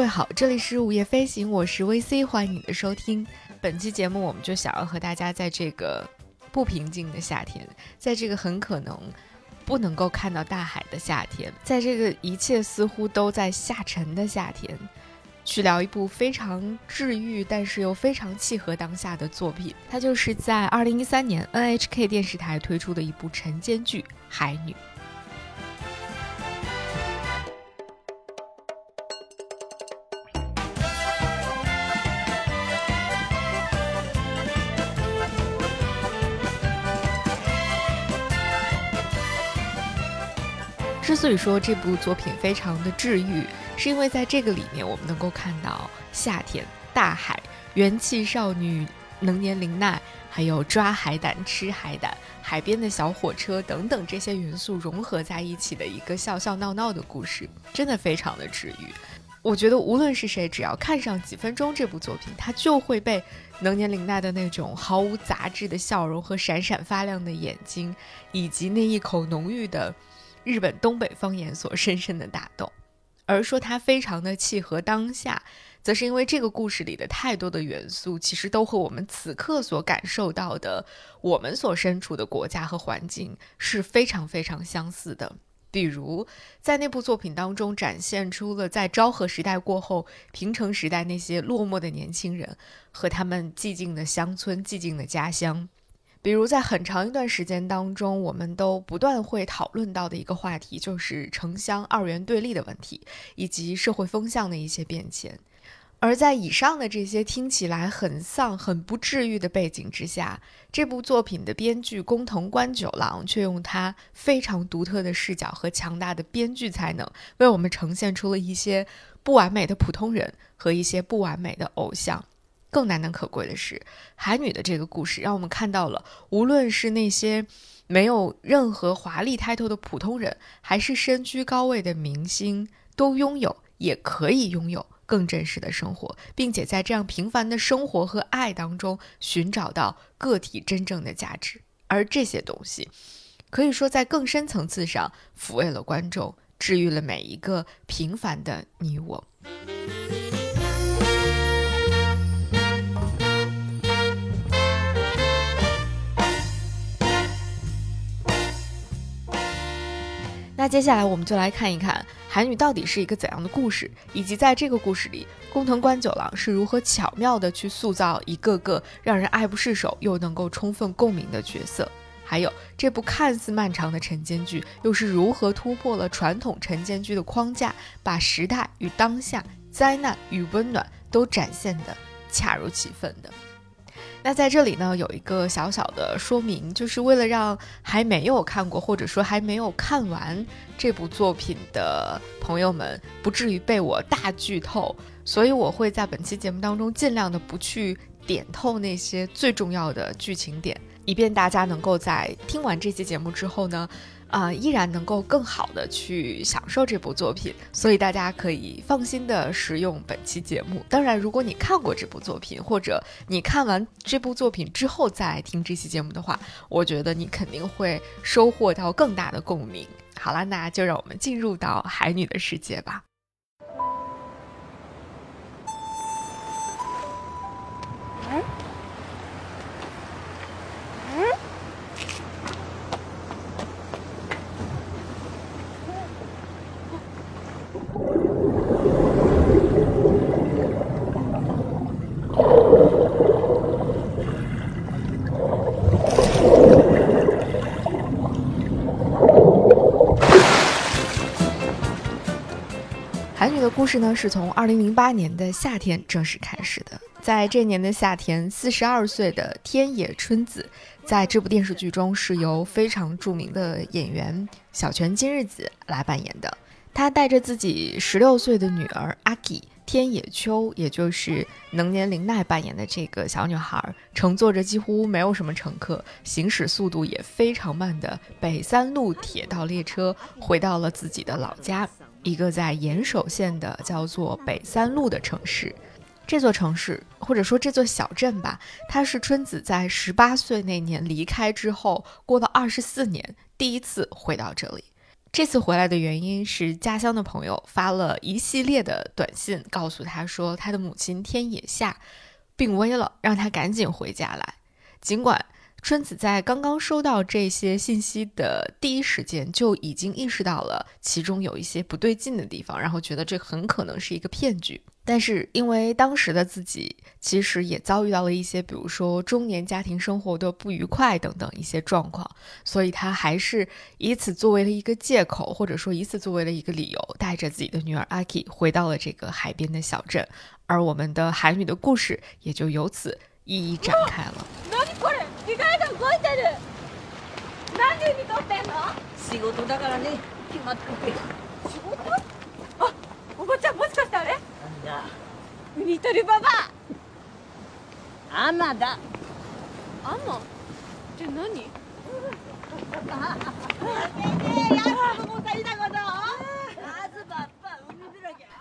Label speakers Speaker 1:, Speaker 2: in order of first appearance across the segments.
Speaker 1: 各位好，这里是午夜飞行，我是 VC，欢迎你的收听。本期节目，我们就想要和大家在这个不平静的夏天，在这个很可能不能够看到大海的夏天，在这个一切似乎都在下沉的夏天，去聊一部非常治愈，但是又非常契合当下的作品。它就是在二零一三年 NHK 电视台推出的一部晨间剧《海女》。所以说这部作品非常的治愈，是因为在这个里面，我们能够看到夏天、大海、元气少女能年玲奈，还有抓海胆、吃海胆、海边的小火车等等这些元素融合在一起的一个笑笑闹闹的故事，真的非常的治愈。我觉得无论是谁，只要看上几分钟这部作品，他就会被能年玲奈的那种毫无杂质的笑容和闪闪发亮的眼睛，以及那一口浓郁的。日本东北方言所深深的打动，而说它非常的契合当下，则是因为这个故事里的太多的元素，其实都和我们此刻所感受到的我们所身处的国家和环境是非常非常相似的。比如在那部作品当中，展现出了在昭和时代过后，平成时代那些落寞的年轻人和他们寂静的乡村、寂静的家乡。比如，在很长一段时间当中，我们都不断会讨论到的一个话题，就是城乡二元对立的问题，以及社会风向的一些变迁。而在以上的这些听起来很丧、很不治愈的背景之下，这部作品的编剧工藤官九郎却用他非常独特的视角和强大的编剧才能，为我们呈现出了一些不完美的普通人和一些不完美的偶像。更难能可贵的是，海女的这个故事让我们看到了，无论是那些没有任何华丽 title 的普通人，还是身居高位的明星，都拥有，也可以拥有更真实的生活，并且在这样平凡的生活和爱当中寻找到个体真正的价值。而这些东西，可以说在更深层次上抚慰了观众，治愈了每一个平凡的你我。那接下来我们就来看一看《韩女》到底是一个怎样的故事，以及在这个故事里，工藤官九郎是如何巧妙地去塑造一个个让人爱不释手又能够充分共鸣的角色。还有这部看似漫长的晨间剧，又是如何突破了传统晨间剧的框架，把时代与当下、灾难与温暖都展现得恰如其分的。那在这里呢，有一个小小的说明，就是为了让还没有看过或者说还没有看完这部作品的朋友们不至于被我大剧透，所以我会在本期节目当中尽量的不去点透那些最重要的剧情点，以便大家能够在听完这期节目之后呢。啊，依然能够更好的去享受这部作品，所以大家可以放心的使用本期节目。当然，如果你看过这部作品，或者你看完这部作品之后再听这期节目的话，我觉得你肯定会收获到更大的共鸣。好了，那就让我们进入到海女的世界吧。韩女的故事呢，是从二零零八年的夏天正式开始的。在这年的夏天，四十二岁的天野春子，在这部电视剧中是由非常著名的演员小泉今日子来扮演的。她带着自己十六岁的女儿阿吉天野秋，也就是能年玲奈扮演的这个小女孩，乘坐着几乎没有什么乘客、行驶速度也非常慢的北三路铁道列车，回到了自己的老家。一个在岩手县的叫做北三路的城市，这座城市或者说这座小镇吧，它是春子在十八岁那年离开之后，过了二十四年第一次回到这里。这次回来的原因是家乡的朋友发了一系列的短信，告诉他说他的母亲天野夏病危了，让他赶紧回家来。尽管春子在刚刚收到这些信息的第一时间就已经意识到了其中有一些不对劲的地方，然后觉得这很可能是一个骗局。但是因为当时的自己其实也遭遇到了一些，比如说中年家庭生活的不愉快等等一些状况，所以他还是以此作为了一个借口，或者说以此作为了一个理由，带着自己的女儿阿 K 回到了这个海边的小镇，而我们的海女的故事也就由此一一展开了。
Speaker 2: だリトルババア。アマだ。
Speaker 3: アマ？って何？
Speaker 1: やっやもりこと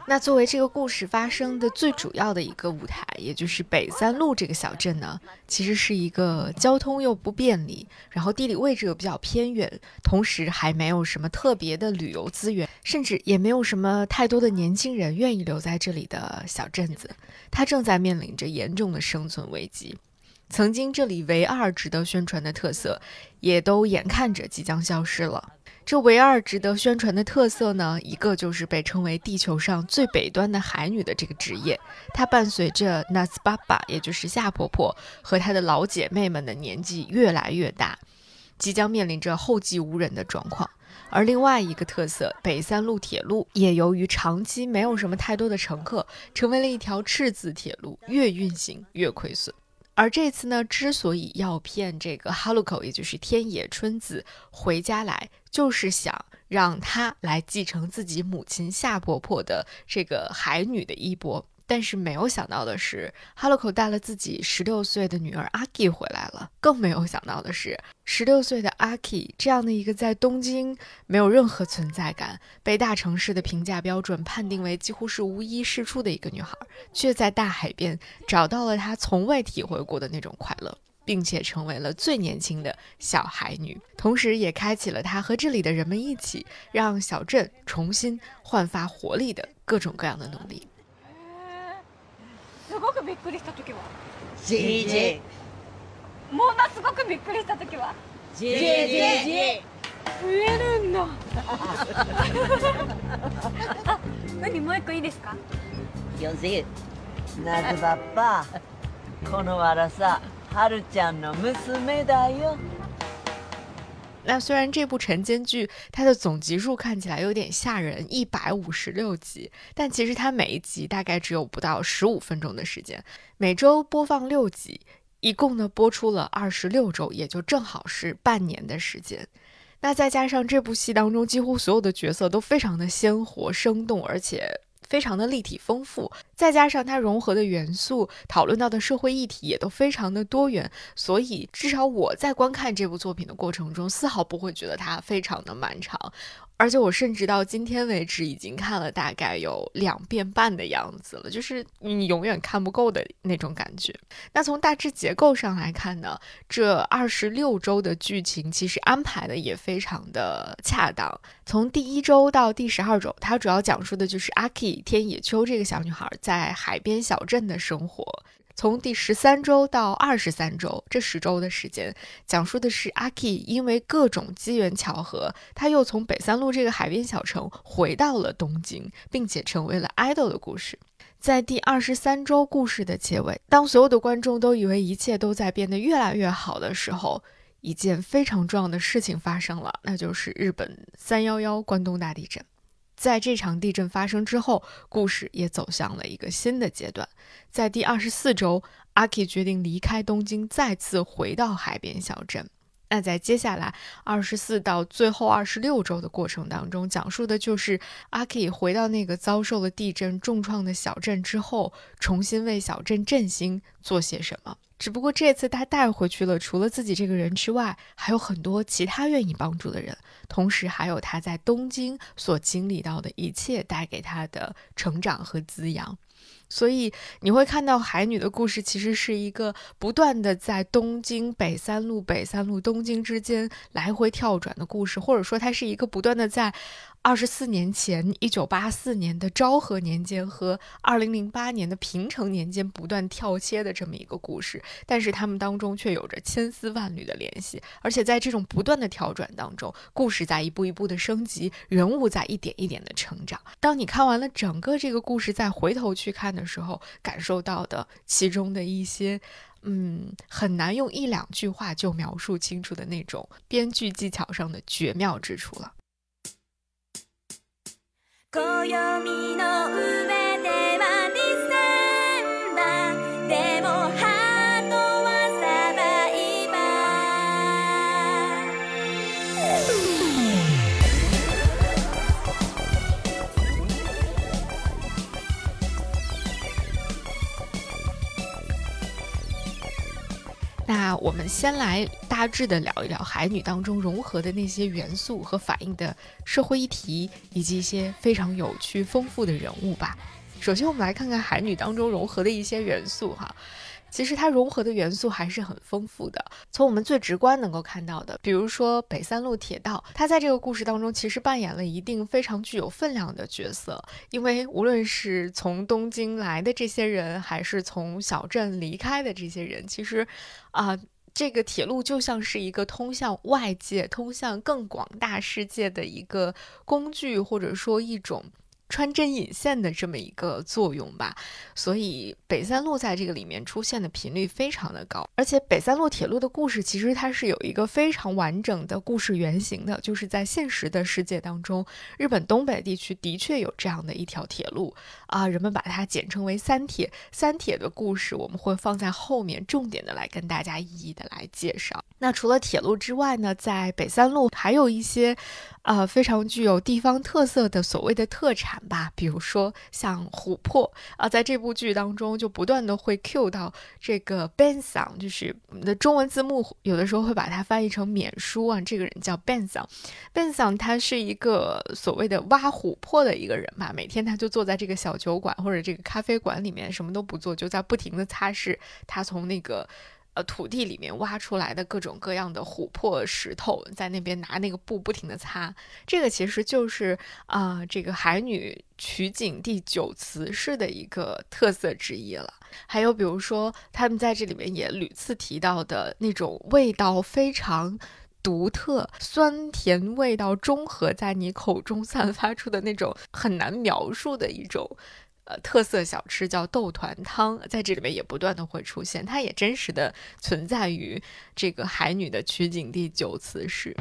Speaker 1: 那作为这个故事发生的最主要的一个舞台，也就是北三路这个小镇呢，其实是一个交通又不便利，然后地理位置又比较偏远，同时还没有什么特别的旅游资源，甚至也没有什么太多的年轻人愿意留在这里的小镇子。它正在面临着严重的生存危机。曾经这里唯二值得宣传的特色，也都眼看着即将消失了。这唯二值得宣传的特色呢，一个就是被称为地球上最北端的海女的这个职业，它伴随着纳斯巴巴，也就是夏婆婆和她的老姐妹们的年纪越来越大，即将面临着后继无人的状况。而另外一个特色，北三路铁路也由于长期没有什么太多的乘客，成为了一条赤字铁路，越运行越亏损。而这次呢，之所以要骗这个哈鲁口，也就是天野春子回家来，就是想让她来继承自己母亲夏婆婆的这个海女的衣钵。但是没有想到的是，哈洛口带了自己十六岁的女儿阿 K 回来了。更没有想到的是，十六岁的阿 K 这样的一个在东京没有任何存在感、被大城市的评价标准判定为几乎是无一是处的一个女孩，却在大海边找到了她从未体会过的那种快乐，并且成为了最年轻的小海女，同时也开启了她和这里的人们一起让小镇重新焕发活力的各种各样的努力。
Speaker 3: すごくびっくりした時は。
Speaker 2: JJ
Speaker 3: ものすごくびっくりした時は。
Speaker 2: JJ
Speaker 3: 増えるんだ。あ何もう一個いいですか？
Speaker 2: よせ。なずばっぱ。このわらさはるちゃんの娘だよ
Speaker 1: 那虽然这部晨间剧它的总集数看起来有点吓人，一百五十六集，但其实它每一集大概只有不到十五分钟的时间，每周播放六集，一共呢播出了二十六周，也就正好是半年的时间。那再加上这部戏当中几乎所有的角色都非常的鲜活生动，而且。非常的立体丰富，再加上它融合的元素，讨论到的社会议题也都非常的多元，所以至少我在观看这部作品的过程中，丝毫不会觉得它非常的漫长。而且我甚至到今天为止已经看了大概有两遍半的样子了，就是你永远看不够的那种感觉。那从大致结构上来看呢，这二十六周的剧情其实安排的也非常的恰当。从第一周到第十二周，它主要讲述的就是阿 K 天野秋这个小女孩在海边小镇的生活。从第十三周到二十三周，这十周的时间，讲述的是阿 K 因为各种机缘巧合，他又从北三路这个海边小城回到了东京，并且成为了 idol 的故事。在第二十三周故事的结尾，当所有的观众都以为一切都在变得越来越好的时候，一件非常重要的事情发生了，那就是日本三幺幺关东大地震。在这场地震发生之后，故事也走向了一个新的阶段。在第二十四周，阿 K 决定离开东京，再次回到海边小镇。那在接下来二十四到最后二十六周的过程当中，讲述的就是阿 K 回到那个遭受了地震重创的小镇之后，重新为小镇振兴做些什么。只不过这次他带回去了，除了自己这个人之外，还有很多其他愿意帮助的人，同时还有他在东京所经历到的一切带给他的成长和滋养。所以你会看到海女的故事，其实是一个不断的在东京北三路、北三路、东京之间来回跳转的故事，或者说它是一个不断的在。二十四年前，一九八四年的昭和年间和二零零八年的平成年间不断跳切的这么一个故事，但是他们当中却有着千丝万缕的联系，而且在这种不断的跳转当中，故事在一步一步的升级，人物在一点一点的成长。当你看完了整个这个故事，再回头去看的时候，感受到的其中的一些，嗯，很难用一两句话就描述清楚的那种编剧技巧上的绝妙之处了。暦の上那我们先来。大致的聊一聊海女当中融合的那些元素和反映的社会议题，以及一些非常有趣丰富的人物吧。首先，我们来看看海女当中融合的一些元素哈。其实它融合的元素还是很丰富的。从我们最直观能够看到的，比如说北三路铁道，它在这个故事当中其实扮演了一定非常具有分量的角色。因为无论是从东京来的这些人，还是从小镇离开的这些人，其实啊。这个铁路就像是一个通向外界、通向更广大世界的一个工具，或者说一种。穿针引线的这么一个作用吧，所以北三路在这个里面出现的频率非常的高，而且北三路铁路的故事其实它是有一个非常完整的故事原型的，就是在现实的世界当中，日本东北地区的确有这样的一条铁路啊，人们把它简称为三铁。三铁的故事我们会放在后面重点的来跟大家一一的来介绍。那除了铁路之外呢，在北三路还有一些。呃，非常具有地方特色的所谓的特产吧，比如说像琥珀啊，在这部剧当中就不断的会 cue 到这个 Benson，就是我们的中文字幕有的时候会把它翻译成免书啊，这个人叫 Benson，Benson 他是一个所谓的挖琥珀的一个人吧，每天他就坐在这个小酒馆或者这个咖啡馆里面什么都不做，就在不停的擦拭他从那个。土地里面挖出来的各种各样的琥珀石头，在那边拿那个布不停的擦，这个其实就是啊，这个海女取景地九瓷市的一个特色之一了。还有比如说，他们在这里面也屡次提到的那种味道非常独特、酸甜味道中和在你口中散发出的那种很难描述的一种。呃，特色小吃叫豆团汤，在这里面也不断的会出现，它也真实的存在于这个海女的取景地九慈市。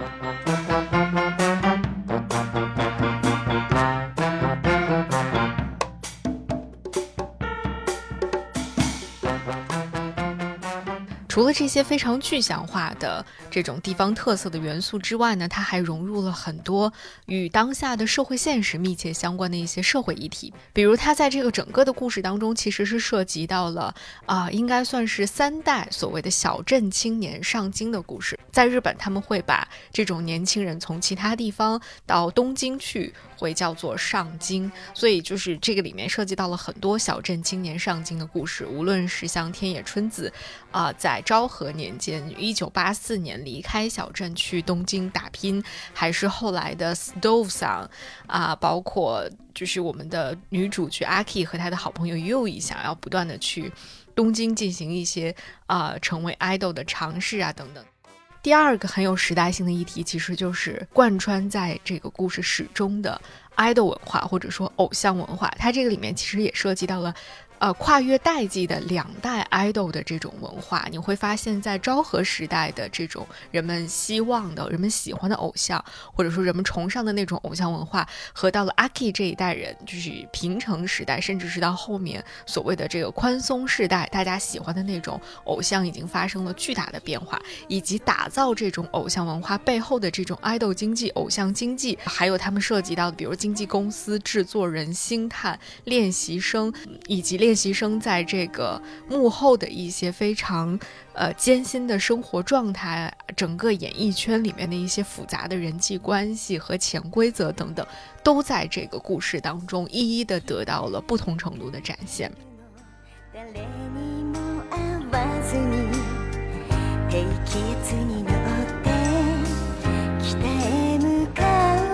Speaker 1: 除了这些非常具象化的这种地方特色的元素之外呢，它还融入了很多与当下的社会现实密切相关的一些社会议题。比如，它在这个整个的故事当中，其实是涉及到了啊，应该算是三代所谓的小镇青年上京的故事。在日本，他们会把这种年轻人从其他地方到东京去，会叫做上京。所以，就是这个里面涉及到了很多小镇青年上京的故事。无论是像天野春子啊，在昭和年间，一九八四年离开小镇去东京打拼，还是后来的 Stove 桑啊，包括就是我们的女主角阿 K 和她的好朋友 YUI 想要不断的去东京进行一些啊成为 idol 的尝试啊等等。第二个很有时代性的议题，其实就是贯穿在这个故事始终的 idol 文化或者说偶像文化，它这个里面其实也涉及到了。呃，跨越代际的两代 idol 的这种文化，你会发现在昭和时代的这种人们希望的、人们喜欢的偶像，或者说人们崇尚的那种偶像文化，和到了阿 K 这一代人，就是平成时代，甚至是到后面所谓的这个宽松时代，大家喜欢的那种偶像，已经发生了巨大的变化，以及打造这种偶像文化背后的这种 idol 经济、偶像经济，还有他们涉及到的，比如经纪公司、制作人、星探、练习生，以及练。练习生在这个幕后的一些非常呃艰辛的生活状态，整个演艺圈里面的一些复杂的人际关系和潜规则等等，都在这个故事当中一一的得到了不同程度的展现。
Speaker 4: 誰にも会わずに低気圧に乗って北へ向かう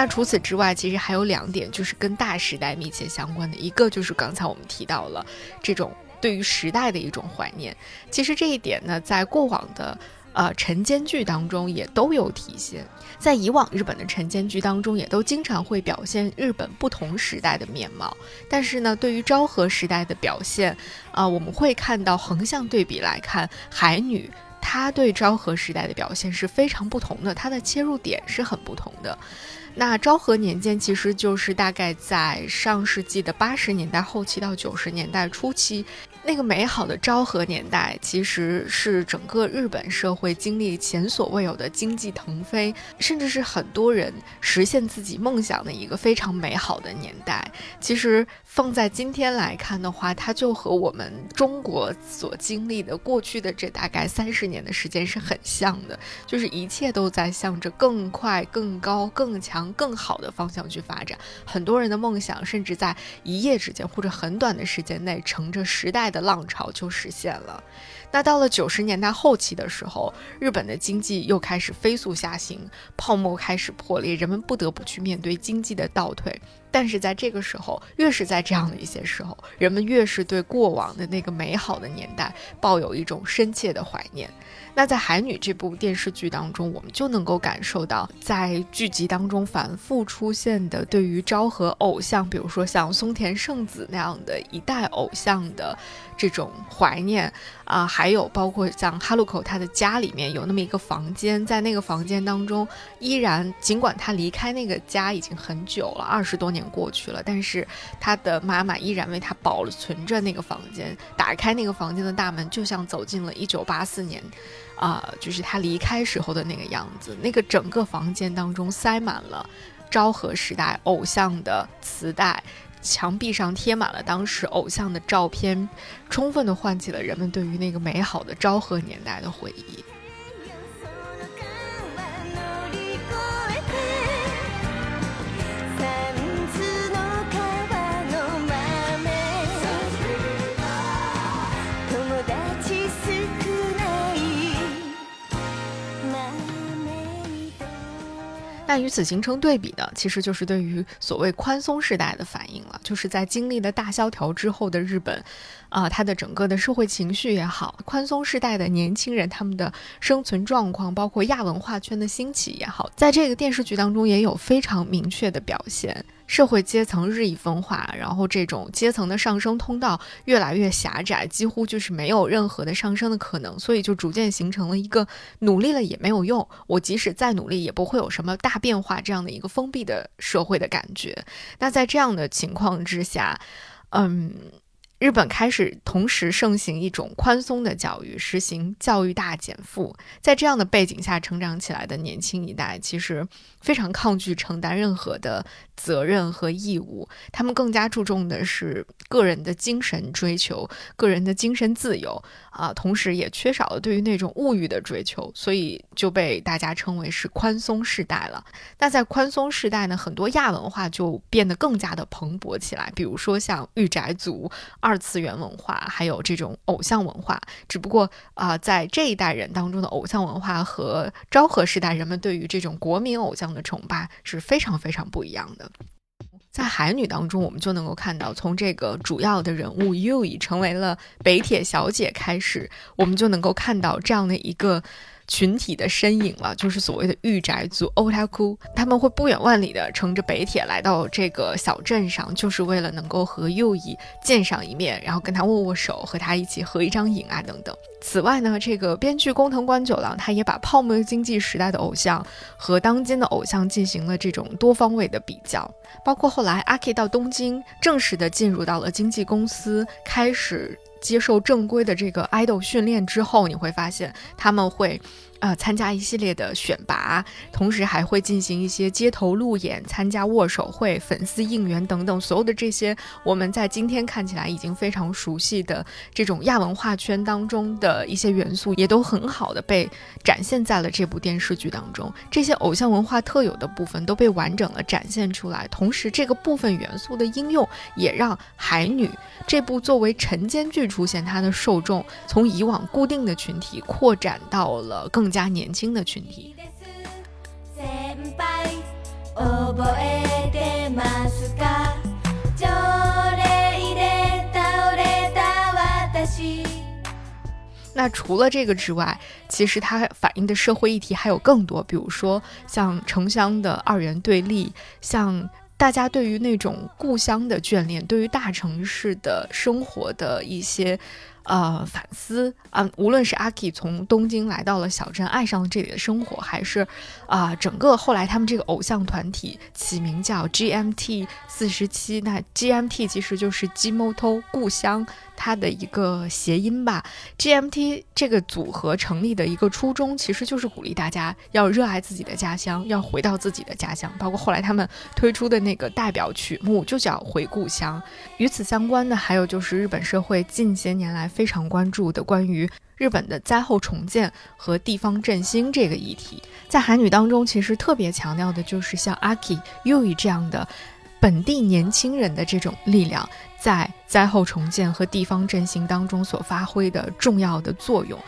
Speaker 1: 那除此之外，其实还有两点，就是跟大时代密切相关的。一个就是刚才我们提到了这种对于时代的一种怀念。其实这一点呢，在过往的呃晨间剧当中也都有体现。在以往日本的晨间剧当中，也都经常会表现日本不同时代的面貌。但是呢，对于昭和时代的表现，啊、我们会看到横向对比来看，海女。她对昭和时代的表现是非常不同的，她的切入点是很不同的。那昭和年间其实就是大概在上世纪的八十年代后期到九十年代初期，那个美好的昭和年代，其实是整个日本社会经历前所未有的经济腾飞，甚至是很多人实现自己梦想的一个非常美好的年代。其实放在今天来看的话，它就和我们中国所经历的过去的这大概三十年的时间是很像的，就是一切都在向着更快、更高、更强、更好的方向去发展。很多人的梦想，甚至在一夜之间或者很短的时间内，乘着时代的浪潮就实现了。那到了九十年代后期的时候，日本的经济又开始飞速下行，泡沫开始破裂，人们不得不去面对经济的倒退。但是在这个时候，越是在这样的一些时候，人们越是对过往的那个美好的年代抱有一种深切的怀念。那在《海女》这部电视剧当中，我们就能够感受到，在剧集当中反复出现的对于昭和偶像，比如说像松田圣子那样的一代偶像的这种怀念啊、还有包括像哈鲁口他的家里面有那么一个房间，在那个房间当中，依然尽管他离开那个家已经很久了，二十多年过去了，但是他的妈妈依然为他保存着那个房间。打开那个房间的大门，就像走进了一九八四年。啊、就是他离开时候的那个样子。那个整个房间当中塞满了昭和时代偶像的磁带，墙壁上贴满了当时偶像的照片，充分的唤起了人们对于那个美好的昭和年代的回忆。那与此形成对比的，其实就是对于所谓宽松时代的反应了，就是在经历了大萧条之后的日本，啊、它的整个的社会情绪也好，宽松时代的年轻人他们的生存状况，包括亚文化圈的兴起也好，在这个电视剧当中也有非常明确的表现。社会阶层日益分化，然后这种阶层的上升通道越来越狭窄，几乎就是没有任何的上升的可能，所以就逐渐形成了一个努力了也没有用，我即使再努力也不会有什么大变化这样的一个封闭的社会的感觉。那在这样的情况之下，嗯。日本开始同时盛行一种宽松的教育，实行教育大减负。在这样的背景下成长起来的年轻一代，其实非常抗拒承担任何的责任和义务，他们更加注重的是个人的精神追求、个人的精神自由啊、同时也缺少了对于那种物欲的追求，所以就被大家称为是宽松时代了。那在宽松时代呢，很多亚文化就变得更加的蓬勃起来，比如说像御宅族、二次元文化，还有这种偶像文化。只不过啊、在这一代人当中的偶像文化和昭和时代人们对于这种国民偶像的崇拜是非常非常不一样的。在海女当中，我们就能够看到，从这个主要的人物又已成为了北铁小姐开始，我们就能够看到这样的一个群体的身影了，就是所谓的御宅族 otaku，他们会不远万里的乘着北铁来到这个小镇上，就是为了能够和右翼见上一面，然后跟他握握手，和他一起合一张影啊等等。此外呢，这个编剧工藤官九郎他也把泡沫经济时代的偶像和当今的偶像进行了这种多方位的比较，包括后来阿 K 到东京正式的进入到了经纪公司，开始接受正规的这个爱豆训练之后，你会发现他们会呃，参加一系列的选拔，同时还会进行一些街头路演、参加握手会、粉丝应援等等，所有的这些我们在今天看起来已经非常熟悉的这种亚文化圈当中的一些元素，也都很好的被展现在了这部电视剧当中。这些偶像文化特有的部分都被完整的展现出来，同时这个部分元素的应用也让《海女》这部作为晨间剧出现，它的受众从以往固定的群体扩展到了更。更加年轻的群体。那除了这个之外，其实它反映的社会议题还有更多，比如说像城乡的二元对立，像大家对于那种故乡的眷恋，对于大城市的生活的一些。呃，反思啊，无论是阿 K 从东京来到了小镇，爱上了这里的生活，还是啊，整个后来他们这个偶像团体起名叫 GMT 四十七，那 GMT 其实就是 Gmoto 故乡。它的一个谐音吧，GMT 这个组合成立的一个初衷，其实就是鼓励大家要热爱自己的家乡，要回到自己的家乡。包括后来他们推出的那个代表曲目，就叫《回故乡》。与此相关的，还有就是日本社会近些年来非常关注的关于日本的灾后重建和地方振兴这个议题。在韩语当中，其实特别强调的就是像阿 K、y u 这样的。本地年轻人的这种力量，在灾后重建和地方振兴当中所发挥的重要的作用。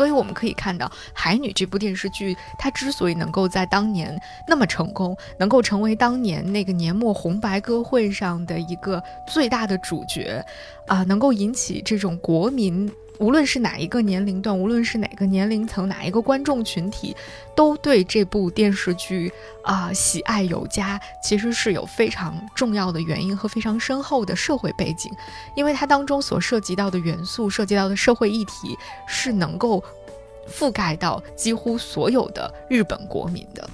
Speaker 1: 所以我们可以看到，《海女》这部电视剧，它之所以能够在当年那么成功，能够成为当年那个年末红白歌会上的一个最大的主角，啊，能够引起这种国民，无论是哪一个年龄段，无论是哪个年龄层，哪一个观众群体，都对这部电视剧啊喜爱有加，其实是有非常重要的原因和非常深厚的社会背景，因为它当中所涉及到的元素，涉及到的社会议题，是能够。覆盖到几乎所有的日本国民的。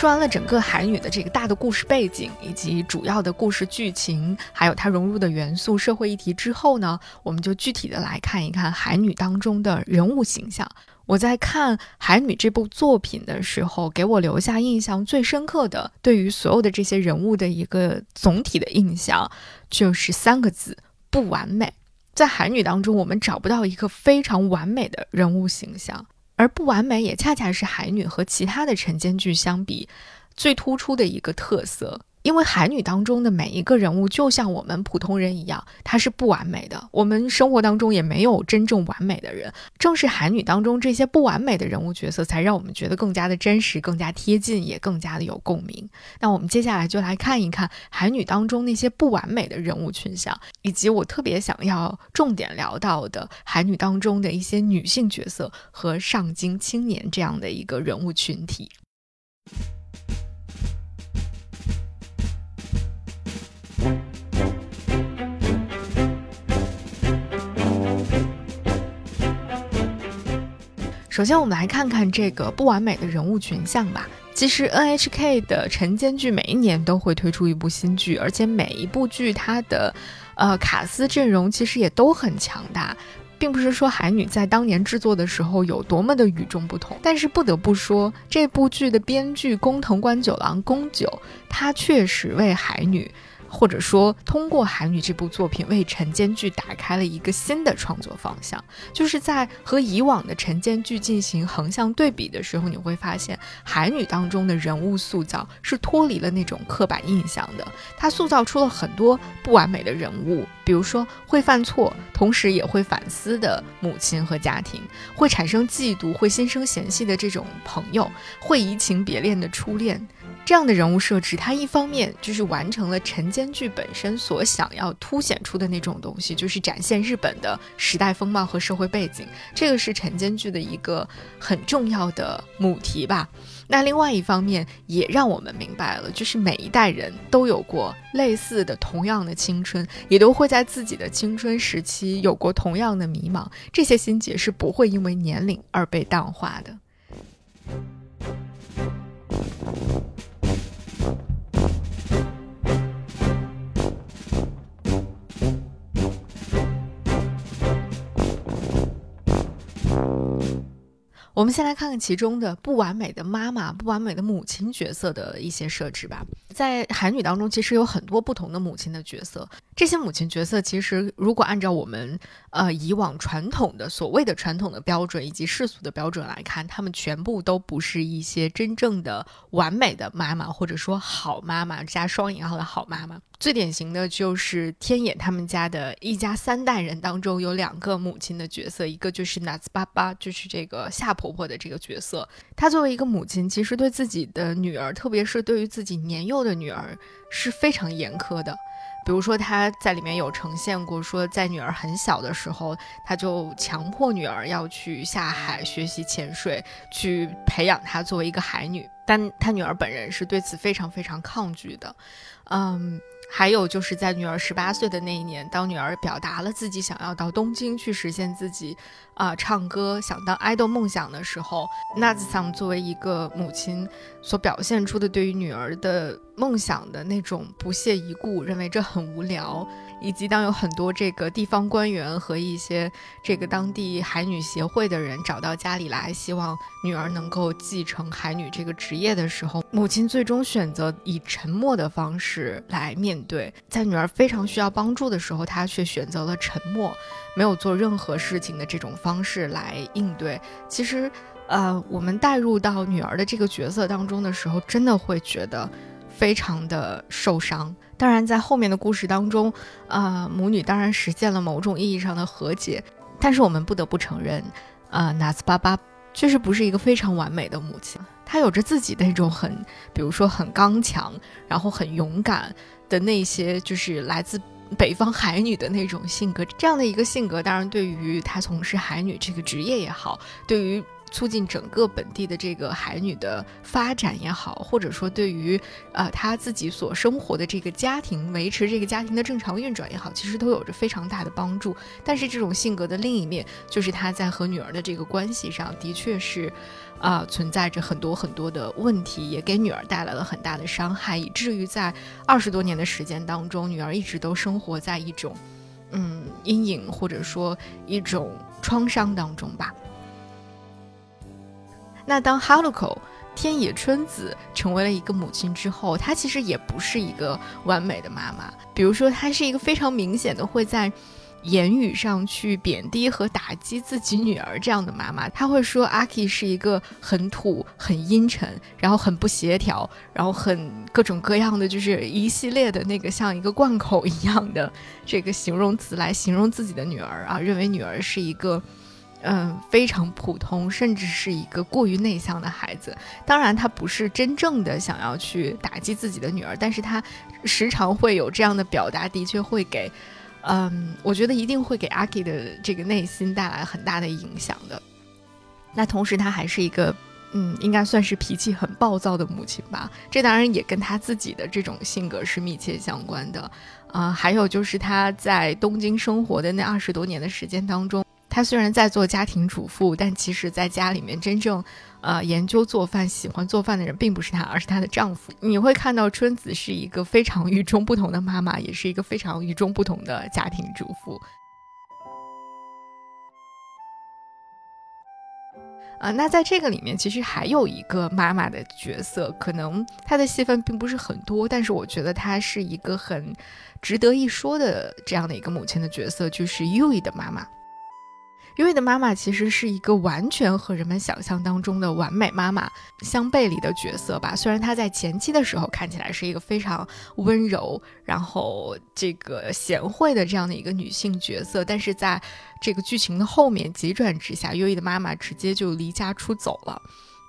Speaker 1: 说完了整个海女的这个大的故事背景，以及主要的故事剧情，还有它融入的元素、社会议题之后呢，我们就具体的来看一看海女当中的人物形象。我在看海女这部作品的时候，给我留下印象最深刻的，对于所有的这些人物的一个总体的印象，就是三个字：不完美。在海女当中，我们找不到一个非常完美的人物形象。而不完美也恰恰是海女和其他的晨间剧相比最突出的一个特色。因为海女当中的每一个人物，就像我们普通人一样，她是不完美的。我们生活当中也没有真正完美的人。正是海女当中这些不完美的人物角色，才让我们觉得更加的真实、更加贴近，也更加的有共鸣。那我们接下来就来看一看海女当中那些不完美的人物群像，以及我特别想要重点聊到的海女当中的一些女性角色和上京青年这样的一个人物群体。首先，我们来看看这个不完美的人物群像吧。其实，NHK 的晨间剧每一年都会推出一部新剧，而且每一部剧它的，呃，卡司阵容其实也都很强大。并不是说《海女》在当年制作的时候有多么的与众不同，但是不得不说，这部剧的编剧工藤官九郎宫九，他确实为《海女》或者说通过《海女》这部作品为晨间剧打开了一个新的创作方向。就是在和以往的晨间剧进行横向对比的时候，你会发现《海女》当中的人物塑造是脱离了那种刻板印象的，它塑造出了很多不完美的人物，比如说会犯错，同时也会反思的母亲和家庭，会产生嫉妒、会心生嫌隙的这种朋友，会移情别恋的初恋。这样的人物设置，它一方面就是完成了晨间剧本身所想要凸显出的那种东西，就是展现日本的时代风貌和社会背景，这个是晨间剧的一个很重要的母题吧。那另外一方面，也让我们明白了，就是每一代人都有过类似的、同样的青春，也都会在自己的青春时期有过同样的迷茫，这些心结是不会因为年龄而被淡化的。我们先来看看其中的不完美的妈妈、不完美的母亲角色的一些设置吧。在韩女当中，其实有很多不同的母亲的角色。这些母亲角色，其实如果按照我们呃以往传统的所谓的传统的标准以及世俗的标准来看，她们全部都不是一些真正的完美的妈妈，或者说好妈妈加双引号的好妈妈。最典型的就是天野他们家的一家三代人当中有两个母亲的角色，一个就是娜兹巴巴，就是这个夏婆婆的这个角色。她作为一个母亲，其实对自己的女儿，特别是对于自己年幼的女儿，是非常严苛的。比如说，他在里面有呈现过，说在女儿很小的时候，他就强迫女儿要去下海学习潜水，去培养她作为一个海女。但他女儿本人是对此非常非常抗拒的。嗯，还有就是在女儿十八岁的那一年，当女儿表达了自己想要到东京去实现自己啊唱歌、想当爱豆梦想的时候，娜子桑作为一个母亲所表现出的对于女儿的梦想的那种不屑一顾，认为这很无聊。以及当有很多这个地方官员和一些这个当地海女协会的人找到家里来，希望女儿能够继承海女这个职业的时候，母亲最终选择以沉默的方式来面对。在女儿非常需要帮助的时候，她却选择了沉默，没有做任何事情的这种方式来应对。其实，呃，我们带入到女儿的这个角色当中的时候，真的会觉得非常的受伤。当然，在后面的故事当中，啊，母女当然实现了某种意义上的和解，但是我们不得不承认，啊，纳斯巴巴确实不是一个非常完美的母亲，她有着自己那种很，比如说很刚强，然后很勇敢的那些，就是来自北方海女的那种性格。这样的一个性格，当然对于她从事海女这个职业也好，对于。促进整个本地的这个海女的发展也好，或者说对于呃她自己所生活的这个家庭维持这个家庭的正常运转也好，其实都有着非常大的帮助。但是这种性格的另一面，就是她在和女儿的这个关系上的确是啊存在着很多很多的问题，也给女儿带来了很大的伤害，以至于在二十多年的时间当中，女儿一直都生活在一种嗯阴影或者说一种创伤当中吧。那当哈鲁口天野春子成为了一个母亲之后，她其实也不是一个完美的妈妈。比如说，她是一个非常明显的会在言语上去贬低和打击自己女儿这样的妈妈。她会说阿 K 是一个很土、很阴沉，然后很不协调，然后很各种各样的，就是一系列的那个像一个贯口一样的这个形容词来形容自己的女儿啊，认为女儿是一个。嗯，非常普通，甚至是一个过于内向的孩子。当然，他不是真正的想要去打击自己的女儿，但是他时常会有这样的表达，的确会给，嗯，我觉得一定会给阿 K 的这个内心带来很大的影响的。那同时，他还是一个，嗯，应该算是脾气很暴躁的母亲吧。这当然也跟他自己的这种性格是密切相关的。啊，还有就是他在东京生活的那二十多年的时间当中。她虽然在做家庭主妇，但其实在家里面真正，呃，研究做饭、喜欢做饭的人并不是她，而是她的丈夫。你会看到春子是一个非常与众不同的妈妈，也是一个非常与众不同的家庭主妇。啊，那在这个里面，其实还有一个妈妈的角色，可能她的戏份并不是很多，但是我觉得她是一个很值得一说的这样的一个母亲的角色，就是 Yui 的妈妈。优一的妈妈其实是一个完全和人们想象当中的完美妈妈相背离的角色吧。虽然她在前期的时候看起来是一个非常温柔，然后这个贤惠的这样的一个女性角色，但是在这个剧情的后面急转直下优一的妈妈直接就离家出走了。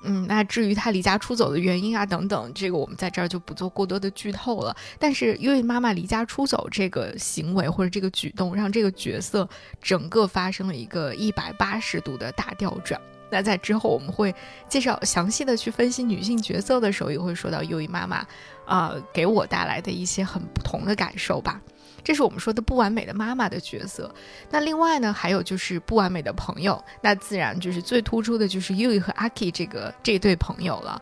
Speaker 1: 嗯，那至于他离家出走的原因啊等等，这个我们在这儿就不做过多的剧透了。但是因为妈妈离家出走这个行为或者这个举动，让这个角色整个发生了一个一百八十度的大调转。那在之后我们会介绍详细的去分析女性角色的时候，也会说到优衣妈妈啊给我带来的一些很不同的感受吧。这是我们说的不完美的妈妈的角色。那另外呢，还有就是不完美的朋友，那自然就是最突出的就是 Yui 和 Aki 这个这对朋友了。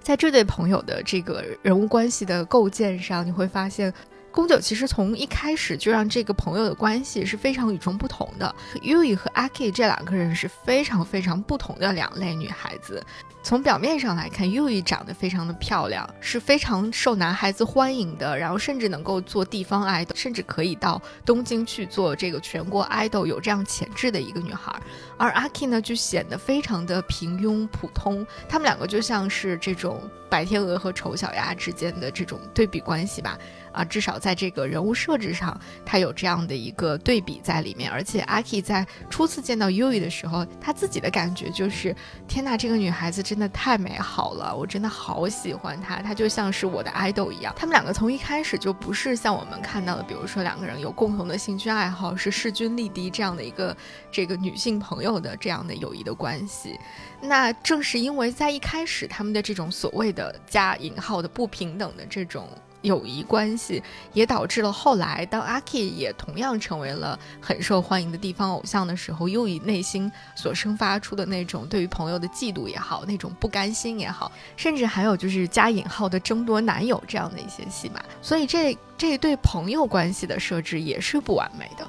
Speaker 1: 在这对朋友的这个人物关系的构建上，你会发现，宫九其实从一开始就让这个朋友的关系是非常与众不同的。Yui 和 Aki 这两个人是非常非常不同的两类女孩子。从表面上来看，Yui 长得非常的漂亮，是非常受男孩子欢迎的，然后甚至能够做地方 idol，甚至可以到东京去做这个全国 idol，有这样潜质的一个女孩。而 Aki 呢，就显得非常的平庸普通。他们两个就像是这种白天鹅和丑小鸭之间的这种对比关系吧。啊，至少在这个人物设置上，他有这样的一个对比在里面。而且阿 K 在初次见到 Yui 的时候，他自己的感觉就是：天呐，这个女孩子真的太美好了，我真的好喜欢她，她就像是我的 idol 一样。他们两个从一开始就不是像我们看到的，比如说两个人有共同的兴趣爱好，是势均力敌这样的一个这个女性朋友的这样的友谊的关系。那正是因为在一开始他们的这种所谓的加引号的不平等的这种。友谊关系也导致了后来，当阿 K 也同样成为了很受欢迎的地方偶像的时候，又以内心所生发出的那种对于朋友的嫉妒也好，那种不甘心也好，甚至还有就是加引号的争夺男友这样的一些戏码，所以这这对朋友关系的设置也是不完美的。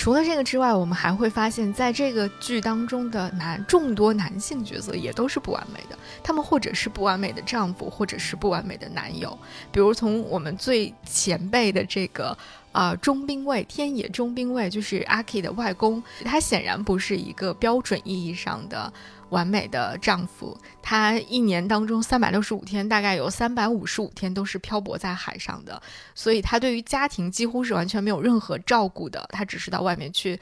Speaker 1: 除了这个之外，我们还会发现，在这个剧当中的男众多男性角色也都是不完美的。他们或者是不完美的丈夫，或者是不完美的男友。比如从我们最前辈的这个啊中兵卫天野中兵卫，就是阿 K 的外公，他显然不是一个标准意义上的。完美的丈夫，他一年当中三百六十五天，大概有三百五十五天都是漂泊在海上的，所以他对于家庭几乎是完全没有任何照顾的，他只是到外面去。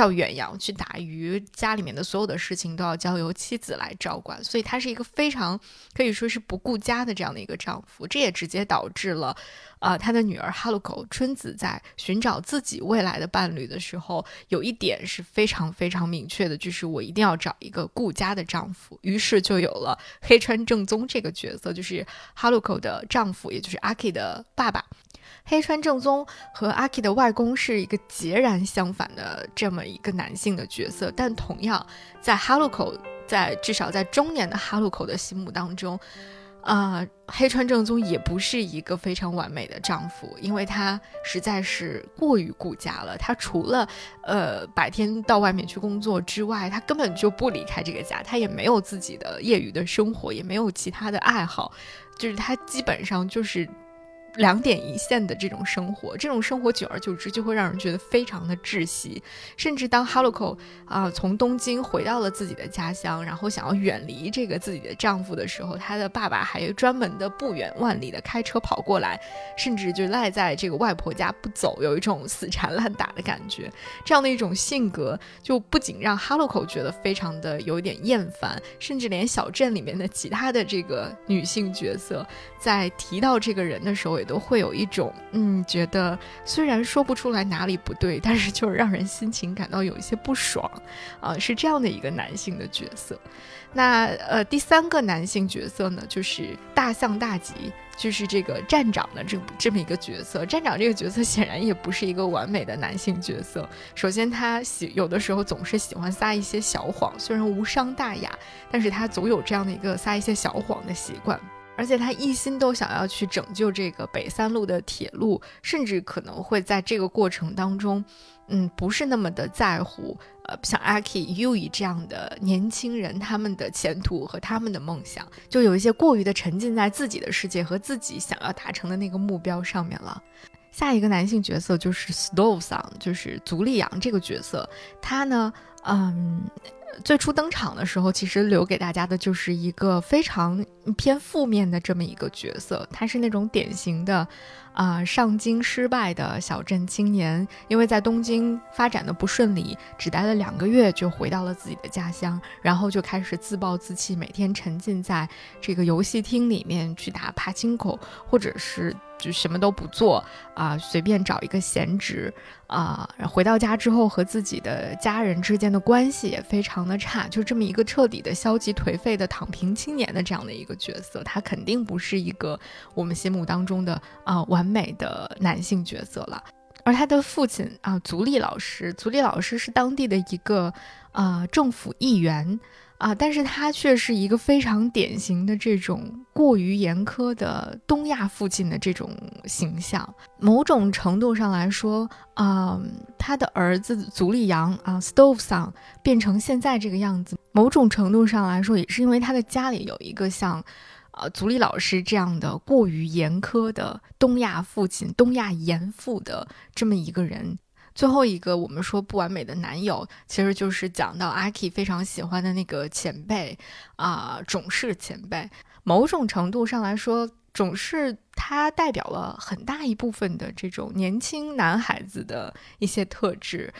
Speaker 1: 到远洋去打鱼，家里面的所有的事情都要交由妻子来照管，所以他是一个非常可以说是不顾家的这样的一个丈夫。这也直接导致了，啊，他的女儿哈鲁口春子在寻找自己未来的伴侣的时候，有一点是非常非常明确的，就是我一定要找一个顾家的丈夫。于是就有了黑川正宗这个角色，就是哈鲁口的丈夫，也就是阿 K 的爸爸。黑川正宗和阿 K 的外公是一个截然相反的这么一个男性的角色，但同样在哈路口，在至少在中年的哈路口的心目当中，啊，黑川正宗也不是一个非常完美的丈夫，因为他实在是过于顾家了。他除了呃白天到外面去工作之外，他根本就不离开这个家，他也没有自己的业余的生活，也没有其他的爱好，就是他基本上就是。两点一线的这种生活，这种生活久而久之就会让人觉得非常的窒息。甚至当哈洛口啊从东京回到了自己的家乡，然后想要远离这个自己的丈夫的时候，她的爸爸还专门的不远万里的开车跑过来，甚至就赖在这个外婆家不走，有一种死缠烂打的感觉。这样的一种性格，就不仅让哈洛口觉得非常的有点厌烦，甚至连小镇里面的其他的这个女性角色，在提到这个人的时候。也都会有一种嗯，觉得虽然说不出来哪里不对，但是就是让人心情感到有一些不爽，啊，是这样的一个男性的角色。那呃，第三个男性角色呢，就是大象大吉，就是这个站长的这这么一个角色。站长这个角色显然也不是一个完美的男性角色。首先，他喜有的时候总是喜欢撒一些小谎，虽然无伤大雅，但是他总有这样的一个撒一些小谎的习惯。而且他一心都想要去拯救这个北三路的铁路，甚至可能会在这个过程当中，嗯，不是那么的在乎，呃，像阿 K、Yui 这样的年轻人他们的前途和他们的梦想，就有一些过于的沉浸在自己的世界和自己想要达成的那个目标上面了。下一个男性角色就是 Stove Song，就是足利阳这个角色，他呢，嗯。最初登场的时候，其实留给大家的就是一个非常偏负面的这么一个角色。他是那种典型的，啊，上京失败的小镇青年，因为在东京发展的不顺利，只待了两个月就回到了自己的家乡，然后就开始自暴自弃，每天沉浸在这个游戏厅里面去打帕金口，或者是。就什么都不做啊，随便找一个闲职啊，回到家之后和自己的家人之间的关系也非常的差，就这么一个彻底的消极颓废的躺平青年的这样的一个角色，他肯定不是一个我们心目当中的啊完美的男性角色了。而他的父亲啊，足利老师，足利老师是当地的一个啊政府议员。啊，但是他却是一个非常典型的这种过于严苛的东亚父亲的这种形象。某种程度上来说，啊，他的儿子足利阳啊，Stove Son 变成现在这个样子，某种程度上来说，也是因为他的家里有一个像，呃，足利老师这样的过于严苛的东亚父亲、东亚严父的这么一个人。最后一个，我们说不完美的男友，其实就是讲到阿 K 非常喜欢的那个前辈啊，种氏前辈。某种程度上来说，种是他代表了很大一部分的这种年轻男孩子的一些特质，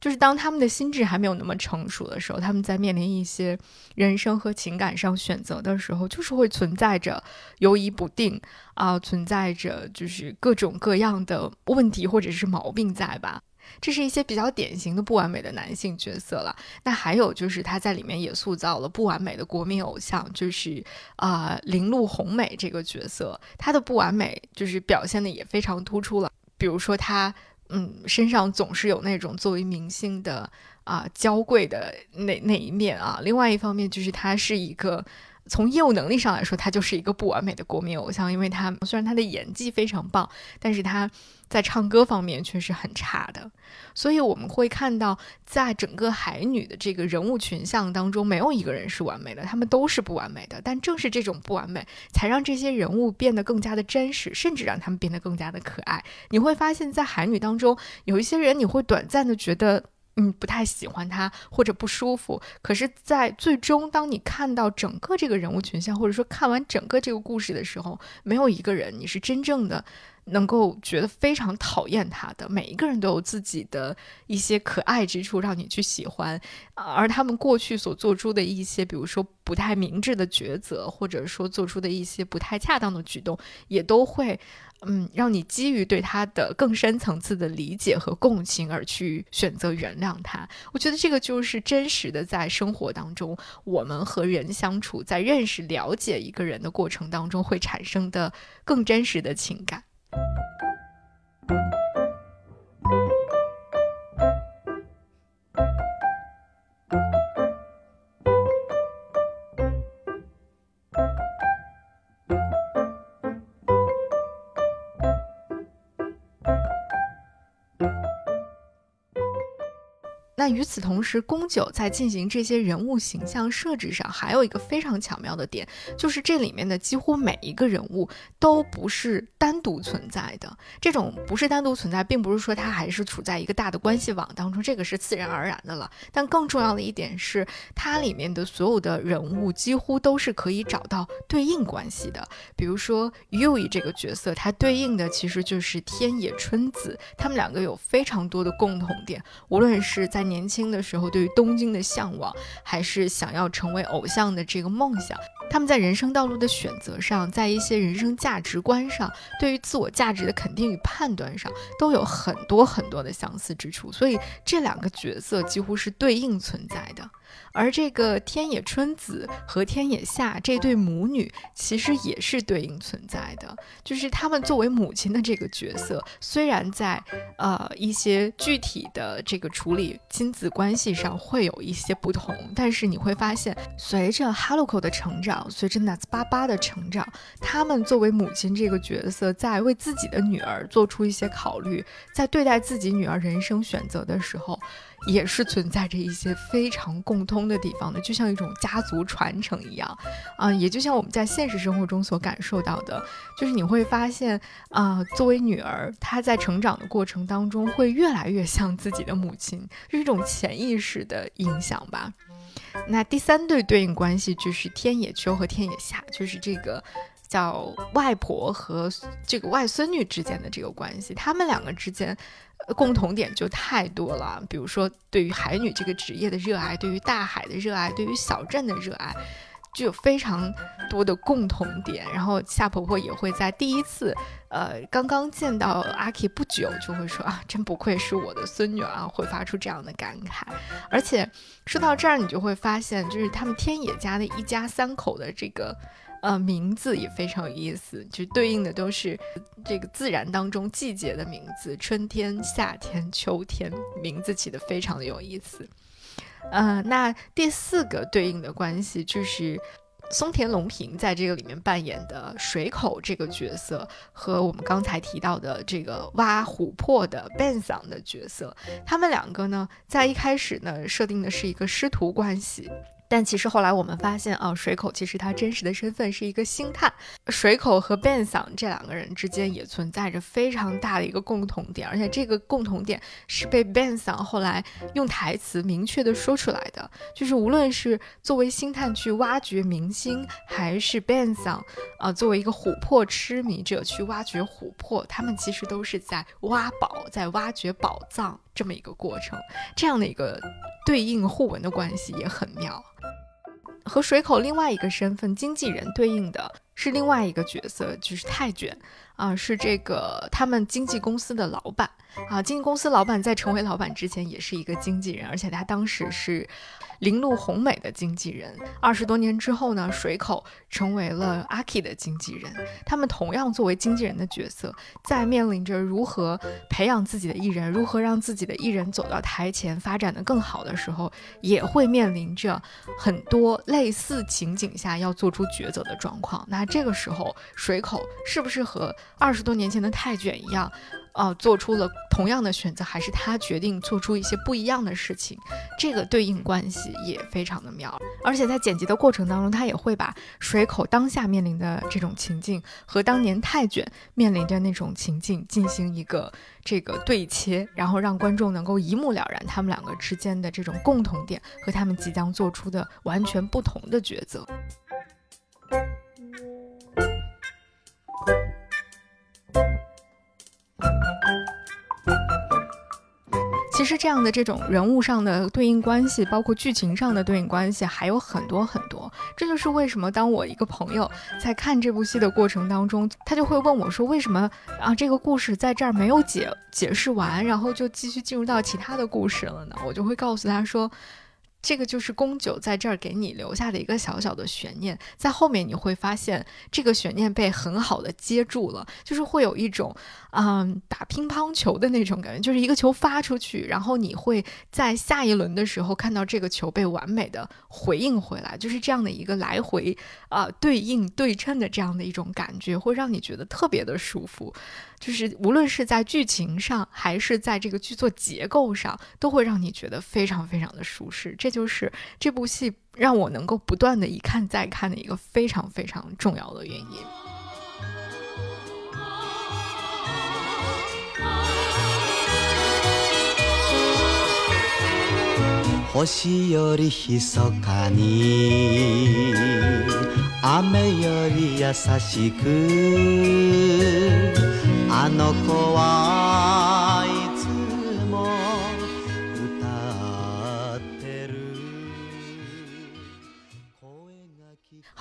Speaker 1: 就是当他们的心智还没有那么成熟的时候，他们在面临一些人生和情感上选择的时候，就是会存在着犹疑不定啊，存在着就是各种各样的问题或者是毛病在吧。这是一些比较典型的不完美的男性角色了。那还有就是他在里面也塑造了不完美的国民偶像，就是啊铃鹿红美这个角色，他的不完美就是表现的也非常突出了。比如说他嗯身上总是有那种作为明星的啊娇贵的那那一面啊。另外一方面就是他是一个。从业务能力上来说，他就是一个不完美的国民偶像，因为他虽然他的演技非常棒，但是他在唱歌方面却是很差的。所以我们会看到，在整个海女的这个人物群像当中，没有一个人是完美的，他们都是不完美的。但正是这种不完美，才让这些人物变得更加的真实，甚至让他们变得更加的可爱。你会发现在海女当中，有一些人，你会短暂的觉得。嗯，不太喜欢他或者不舒服。可是，在最终，当你看到整个这个人物群像，或者说看完整个这个故事的时候，没有一个人你是真正的能够觉得非常讨厌他的。每一个人都有自己的一些可爱之处，让你去喜欢。而他们过去所做出的一些，比如说不太明智的抉择，或者说做出的一些不太恰当的举动，也都会。嗯，让你基于对他的更深层次的理解和共情而去选择原谅他，我觉得这个就是真实的在生活当中，我们和人相处，在认识、了解一个人的过程当中会产生的更真实的情感。那与此同时，宫九在进行这些人物形象设置上，还有一个非常巧妙的点，就是这里面的几乎每一个人物都不是单独存在的。这种不是单独存在，并不是说他还是处在一个大的关系网当中，这个是自然而然的了。但更重要的一点是，它里面的所有的人物几乎都是可以找到对应关系的。比如说 Ui 这个角色，它对应的其实就是天野春子，他们两个有非常多的共同点，无论是在年年轻的时候，对于东京的向往，还是想要成为偶像的这个梦想，他们在人生道路的选择上，在一些人生价值观上，对于自我价值的肯定与判断上，都有很多很多的相似之处。所以这两个角色几乎是对应存在的。而这个天野春子和天野夏这对母女，其实也是对应存在的。就是他们作为母亲的这个角色，虽然在呃一些具体的这个处理亲子关系上会有一些不同，但是你会发现，随着哈鲁口的成长，随着娜兹巴巴的成长，他们作为母亲这个角色，在为自己的女儿做出一些考虑，在对待自己女儿人生选择的时候。也是存在着一些非常共通的地方的，就像一种家族传承一样，啊，也就像我们在现实生活中所感受到的，就是你会发现，啊，作为女儿，她在成长的过程当中会越来越像自己的母亲，是一种潜意识的影响吧。那第三对对应关系就是天野秋和天野夏，就是这个叫外婆和这个外孙女之间的这个关系，他们两个之间。共同点就太多了，比如说对于海女这个职业的热爱，对于大海的热爱，对于小镇的热爱，就有非常多的共同点。然后夏婆婆也会在第一次，呃，刚刚见到阿 K 不久，就会说啊，真不愧是我的孙女啊，会发出这样的感慨。而且说到这儿，你就会发现，就是他们天野家的一家三口的这个。呃，名字也非常有意思，就对应的都是这个自然当中季节的名字，春天、夏天、秋天，名字起的非常的有意思。呃，那第四个对应的关系就是松田龙平在这个里面扮演的水口这个角色，和我们刚才提到的这个挖琥珀的 Ben 桑的角色，他们两个呢，在一开始呢设定的是一个师徒关系。但其实后来我们发现啊，水口其实他真实的身份是一个星探。水口和 Ben 桑这两个人之间也存在着非常大的一个共同点，而且这个共同点是被 Ben 桑后来用台词明确的说出来的，就是无论是作为星探去挖掘明星，还是 Ben 桑啊作为一个琥珀痴迷者去挖掘琥珀，他们其实都是在挖宝，在挖掘宝藏这么一个过程，这样的一个对应互文的关系也很妙。和水口另外一个身份经纪人对应的是另外一个角色，就是泰卷啊，是这个他们经纪公司的老板啊。经纪公司老板在成为老板之前也是一个经纪人，而且他当时是。铃鹿红美的经纪人，二十多年之后呢，水口成为了阿 K 的经纪人。他们同样作为经纪人的角色，在面临着如何培养自己的艺人，如何让自己的艺人走到台前发展的更好的时候，也会面临着很多类似情景下要做出抉择的状况。那这个时候，水口是不是和二十多年前的泰卷一样？啊，做出了同样的选择，还是他决定做出一些不一样的事情，这个对应关系也非常的妙。而且在剪辑的过程当中，他也会把水口当下面临的这种情境和当年泰卷面临着那种情境进行一个这个对切，然后让观众能够一目了然他们两个之间的这种共同点和他们即将做出的完全不同的抉择。其实这样的这种人物上的对应关系，包括剧情上的对应关系，还有很多很多。这就是为什么当我一个朋友在看这部戏的过程当中，他就会问我说：“为什么啊这个故事在这儿没有解解释完，然后就继续进入到其他的故事了呢？”我就会告诉他说。这个就是宫九在这儿给你留下的一个小小的悬念，在后面你会发现这个悬念被很好的接住了，就是会有一种，嗯，打乒乓球的那种感觉，就是一个球发出去，然后你会在下一轮的时候看到这个球被完美的回应回来，就是这样的一个来回啊对应对称的这样的一种感觉，会让你觉得特别的舒服。就是无论是在剧情上，还是在这个剧作结构上，都会让你觉得非常非常的舒适。这就是这部戏让我能够不断的一看再看的一个非常非常重要的原因。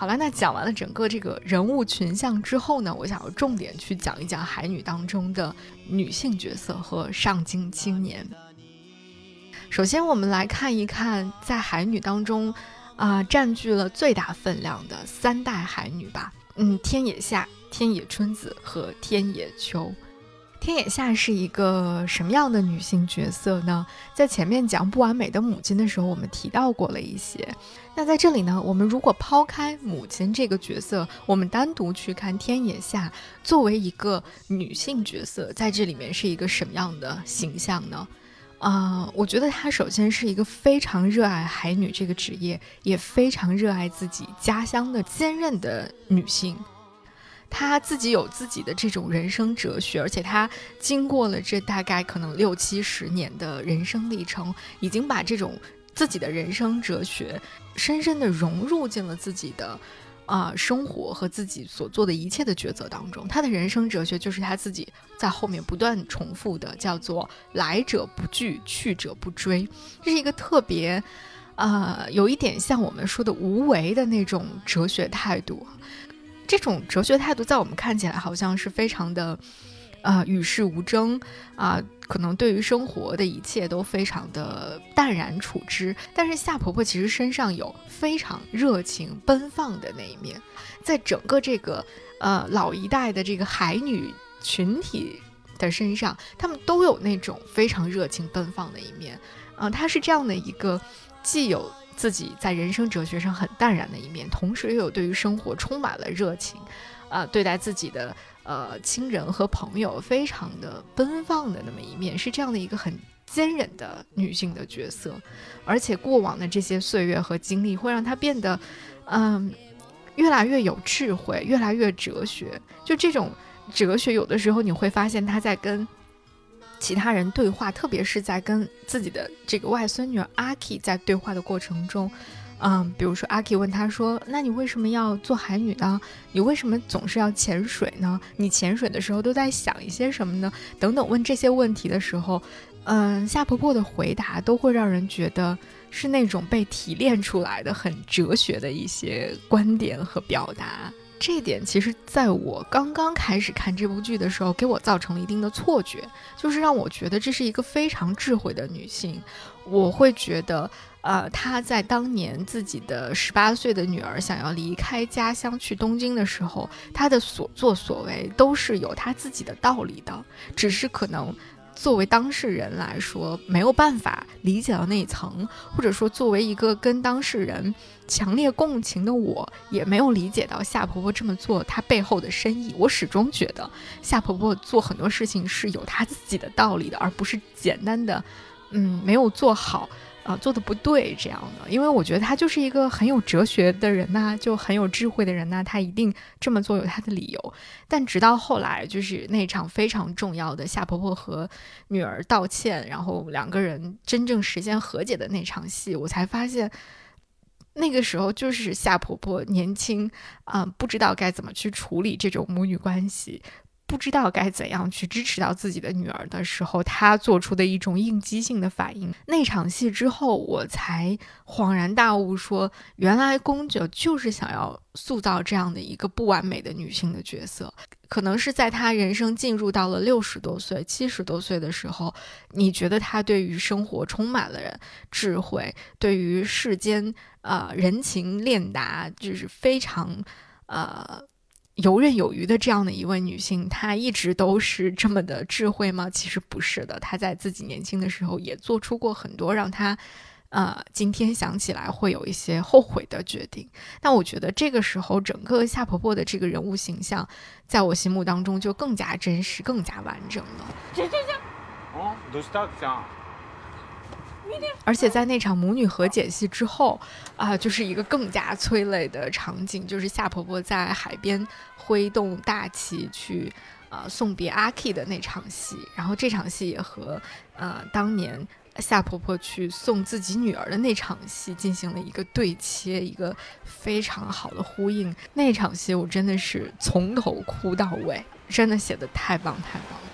Speaker 1: 好了，那讲完了整个这个人物群像之后呢，我想要重点去讲一讲海女当中的女性角色和上京青年。首先，我们来看一看在海女当中，啊、占据了最大分量的三代海女吧。嗯，天野夏、天野春子和天野秋。天野夏是一个什么样的女性角色呢？在前面讲不完美的母亲的时候，我们提到过了一些。那在这里呢，我们如果抛开母亲这个角色，我们单独去看天野夏作为一个女性角色，在这里面是一个什么样的形象呢？啊、我觉得她首先是一个非常热爱海女这个职业，也非常热爱自己家乡的坚韧的女性。他自己有自己的这种人生哲学，而且他经过了这大概可能六七十年的人生历程，已经把这种自己的人生哲学深深地融入进了自己的啊、生活和自己所做的一切的抉择当中。他的人生哲学就是他自己在后面不断重复的，叫做“来者不拒，去者不追”，这是一个特别。呃，有一点像我们说的无为的那种哲学态度，这种哲学态度在我们看起来好像是非常的，呃，与世无争啊、可能对于生活的一切都非常的淡然处之。但是夏婆婆其实身上有非常热情奔放的那一面，在整个这个呃老一代的这个海女群体的身上，她们都有那种非常热情奔放的一面。嗯、她是这样的一个，既有自己在人生哲学上很淡然的一面，同时又有对于生活充满了热情，啊、对待自己的呃亲人和朋友非常的奔放的那么一面，是这样的一个很坚韧的女性的角色，而且过往的这些岁月和经历会让她变得，嗯，越来越有智慧，越来越哲学。就这种哲学，有的时候你会发现她在跟其他人对话，特别是在跟自己的这个外孙女儿阿 K 在对话的过程中。嗯，比如说阿 K 问他说：“那你为什么要做海女呢？你为什么总是要潜水呢？你潜水的时候都在想一些什么呢？”等等，问这些问题的时候，嗯，夏婆婆的回答都会让人觉得是那种被提炼出来的很哲学的一些观点和表达。这一点其实在我刚刚开始看这部剧的时候，给我造成了一定的错觉，就是让我觉得这是一个非常智慧的女性。我会觉得，呃，她在当年自己的十八岁的女儿想要离开家乡去东京的时候，她的所作所为都是有她自己的道理的，只是可能。作为当事人来说，没有办法理解到那一层，或者说作为一个跟当事人强烈共情的我，也没有理解到夏婆婆这么做她背后的深意。我始终觉得夏婆婆做很多事情是有她自己的道理的，而不是简单的，嗯，没有做好。啊、做的不对这样的，因为我觉得他就是一个很有哲学的人呐、就很有智慧的人呐、他一定这么做有他的理由。但直到后来，就是那场非常重要的夏婆婆和女儿道歉，然后两个人真正实现和解的那场戏，我才发现，那个时候就是夏婆婆年轻啊、不知道该怎么去处理这种母女关系。不知道该怎样去支持到自己的女儿的时候，她做出的一种应激性的反应。那场戏之后，我才恍然大悟说，原来宫九就是想要塑造这样的一个不完美的女性的角色。可能是在她人生进入到了六十多岁、七十多岁的时候，你觉得她对于生活充满了智慧，对于世间呃人情练达，就是非常呃。游刃有余的这样的一位女性，她一直都是这么的智慧吗？其实不是的，她在自己年轻的时候也做出过很多让她，呃，今天想起来会有一些后悔的决定。但我觉得这个时候，整个夏婆婆的这个人物形象，在我心目当中就更加真实、更加完整了。
Speaker 5: あどうしたちゃん
Speaker 1: 而且在那场母女和解戏之后，啊、就是一个更加催泪的场景，就是夏婆婆在海边挥动大旗去，呃，送别阿 K 的那场戏。然后这场戏也和，呃，当年夏婆婆去送自己女儿的那场戏进行了一个对切，一个非常好的呼应。那场戏我真的是从头哭到尾，真的写的太棒太棒了。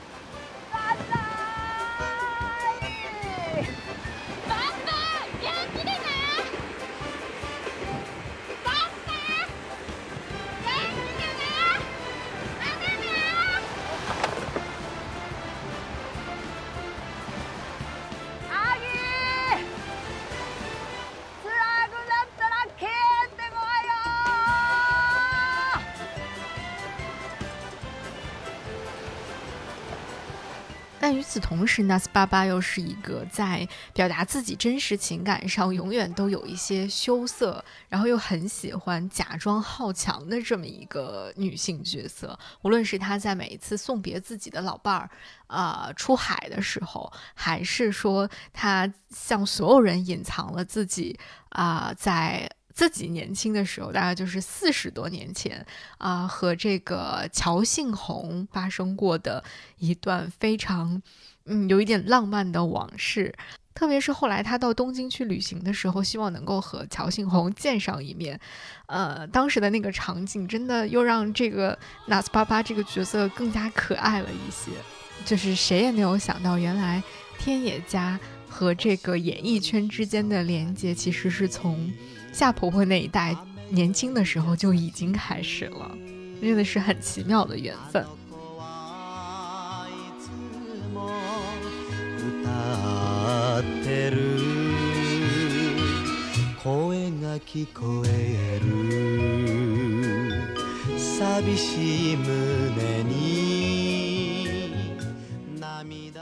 Speaker 1: 是，纳斯巴巴又是一个在表达自己真实情感上永远都有一些羞涩，然后又很喜欢假装好强的这么一个女性角色。无论是她在每一次送别自己的老伴儿，呃，出海的时候，还是说她向所有人隐藏了自己啊，在。自己年轻的时候，大概就是四十多年前啊，和这个乔信红发生过的一段非常嗯有一点浪漫的往事。特别是后来他到东京去旅行的时候，希望能够和乔信宏见上一面。呃，当时的那个场景真的又让这个纳斯巴巴这个角色更加可爱了一些。就是谁也没有想到，原来天野家和这个演艺圈之间的连接，其实是从。夏婆婆那一代年轻的时候就已经开始了，真的是很奇妙的缘分。
Speaker 6: ってる。声が聞こえる。寂しい胸に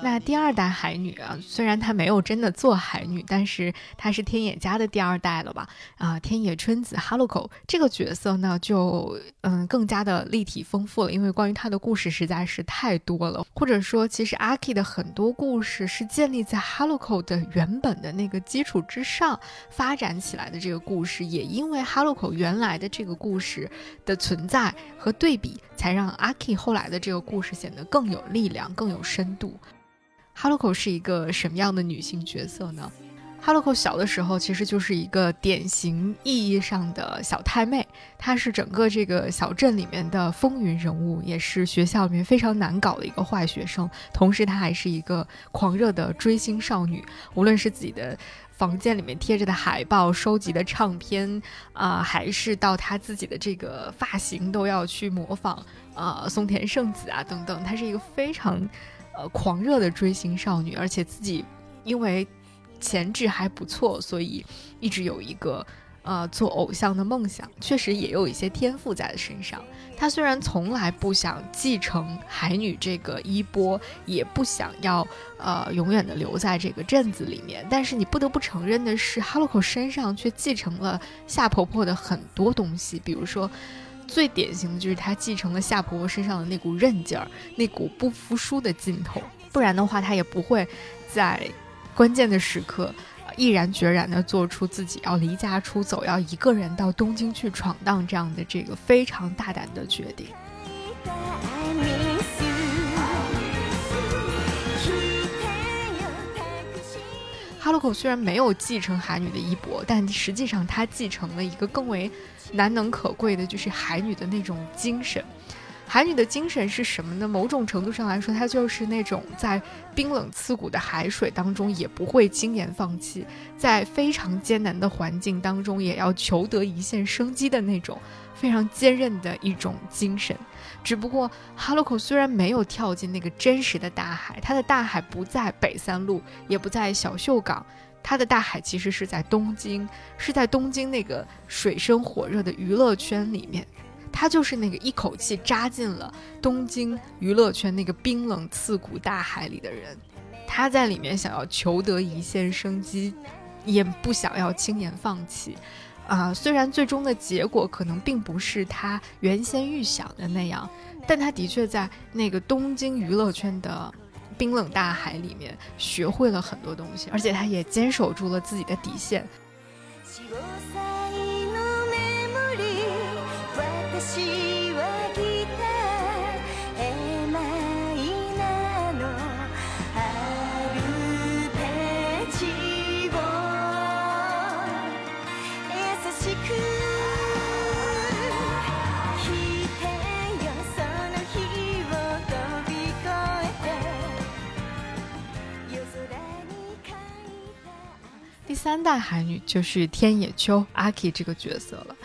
Speaker 1: 那第二代海女啊，虽然她没有真的做海女，但是她是天野家的第二代了吧？啊，天野春子哈鲁口这个角色呢，就嗯更加的立体丰富了，因为关于她的故事实在是太多了。或者说，其实阿 K 的很多故事是建立在哈鲁口的原本的那个基础之上发展起来的。这个故事也因为哈鲁口原来的这个故事的存在和对比，才让阿 K 后来的这个故事显得更有力量、更有深度。哈鲁口是一个什么样的女性角色呢？哈鲁口小的时候其实就是一个典型意义上的小太妹，她是整个这个小镇里面的风云人物，也是学校里面非常难搞的一个坏学生。同时，她还是一个狂热的追星少女，无论是自己的房间里面贴着的海报、收集的唱片啊，还是到她自己的这个发型，都要去模仿啊松田圣子啊等等。她是一个非常。呃，狂热的追星少女，而且自己因为潜质还不错，所以一直有一个呃做偶像的梦想，确实也有一些天赋在身上。她虽然从来不想继承海女这个衣钵，也不想要呃永远的留在这个镇子里面，但是你不得不承认的是，哈洛口身上却继承了夏婆婆的很多东西，比如说。最典型的就是他继承了夏婆婆身上的那股韧劲儿，那股不服输的劲头，不然的话，他也不会在关键的时刻毅然决然地做出自己要离家出走，要一个人到东京去闯荡这样的这个非常大胆的决定。哈鲁口虽然没有继承海女的衣钵，但实际上他继承了一个更为。难能可贵的就是海女的那种精神。海女的精神是什么呢？某种程度上来说，她就是那种在冰冷刺骨的海水当中也不会轻言放弃，在非常艰难的环境当中也要求得一线生机的那种非常坚韧的一种精神。只不过哈罗口虽然没有跳进那个真实的大海，它的大海不在北三路，也不在小秀港。它的大海其实是在东京，是在东京那个水深火热的娱乐圈里面，他就是那个一口气扎进了东京娱乐圈那个冰冷刺骨大海里的人，他在里面想要求得一线生机，也不想要轻言放弃，啊，虽然最终的结果可能并不是他原先预想的那样，但他的确在那个东京娱乐圈的。冰冷大海里面学会了很多东西，而且他也坚守住了自己的底线。三代海女就是天野秋阿 K 这个角色了。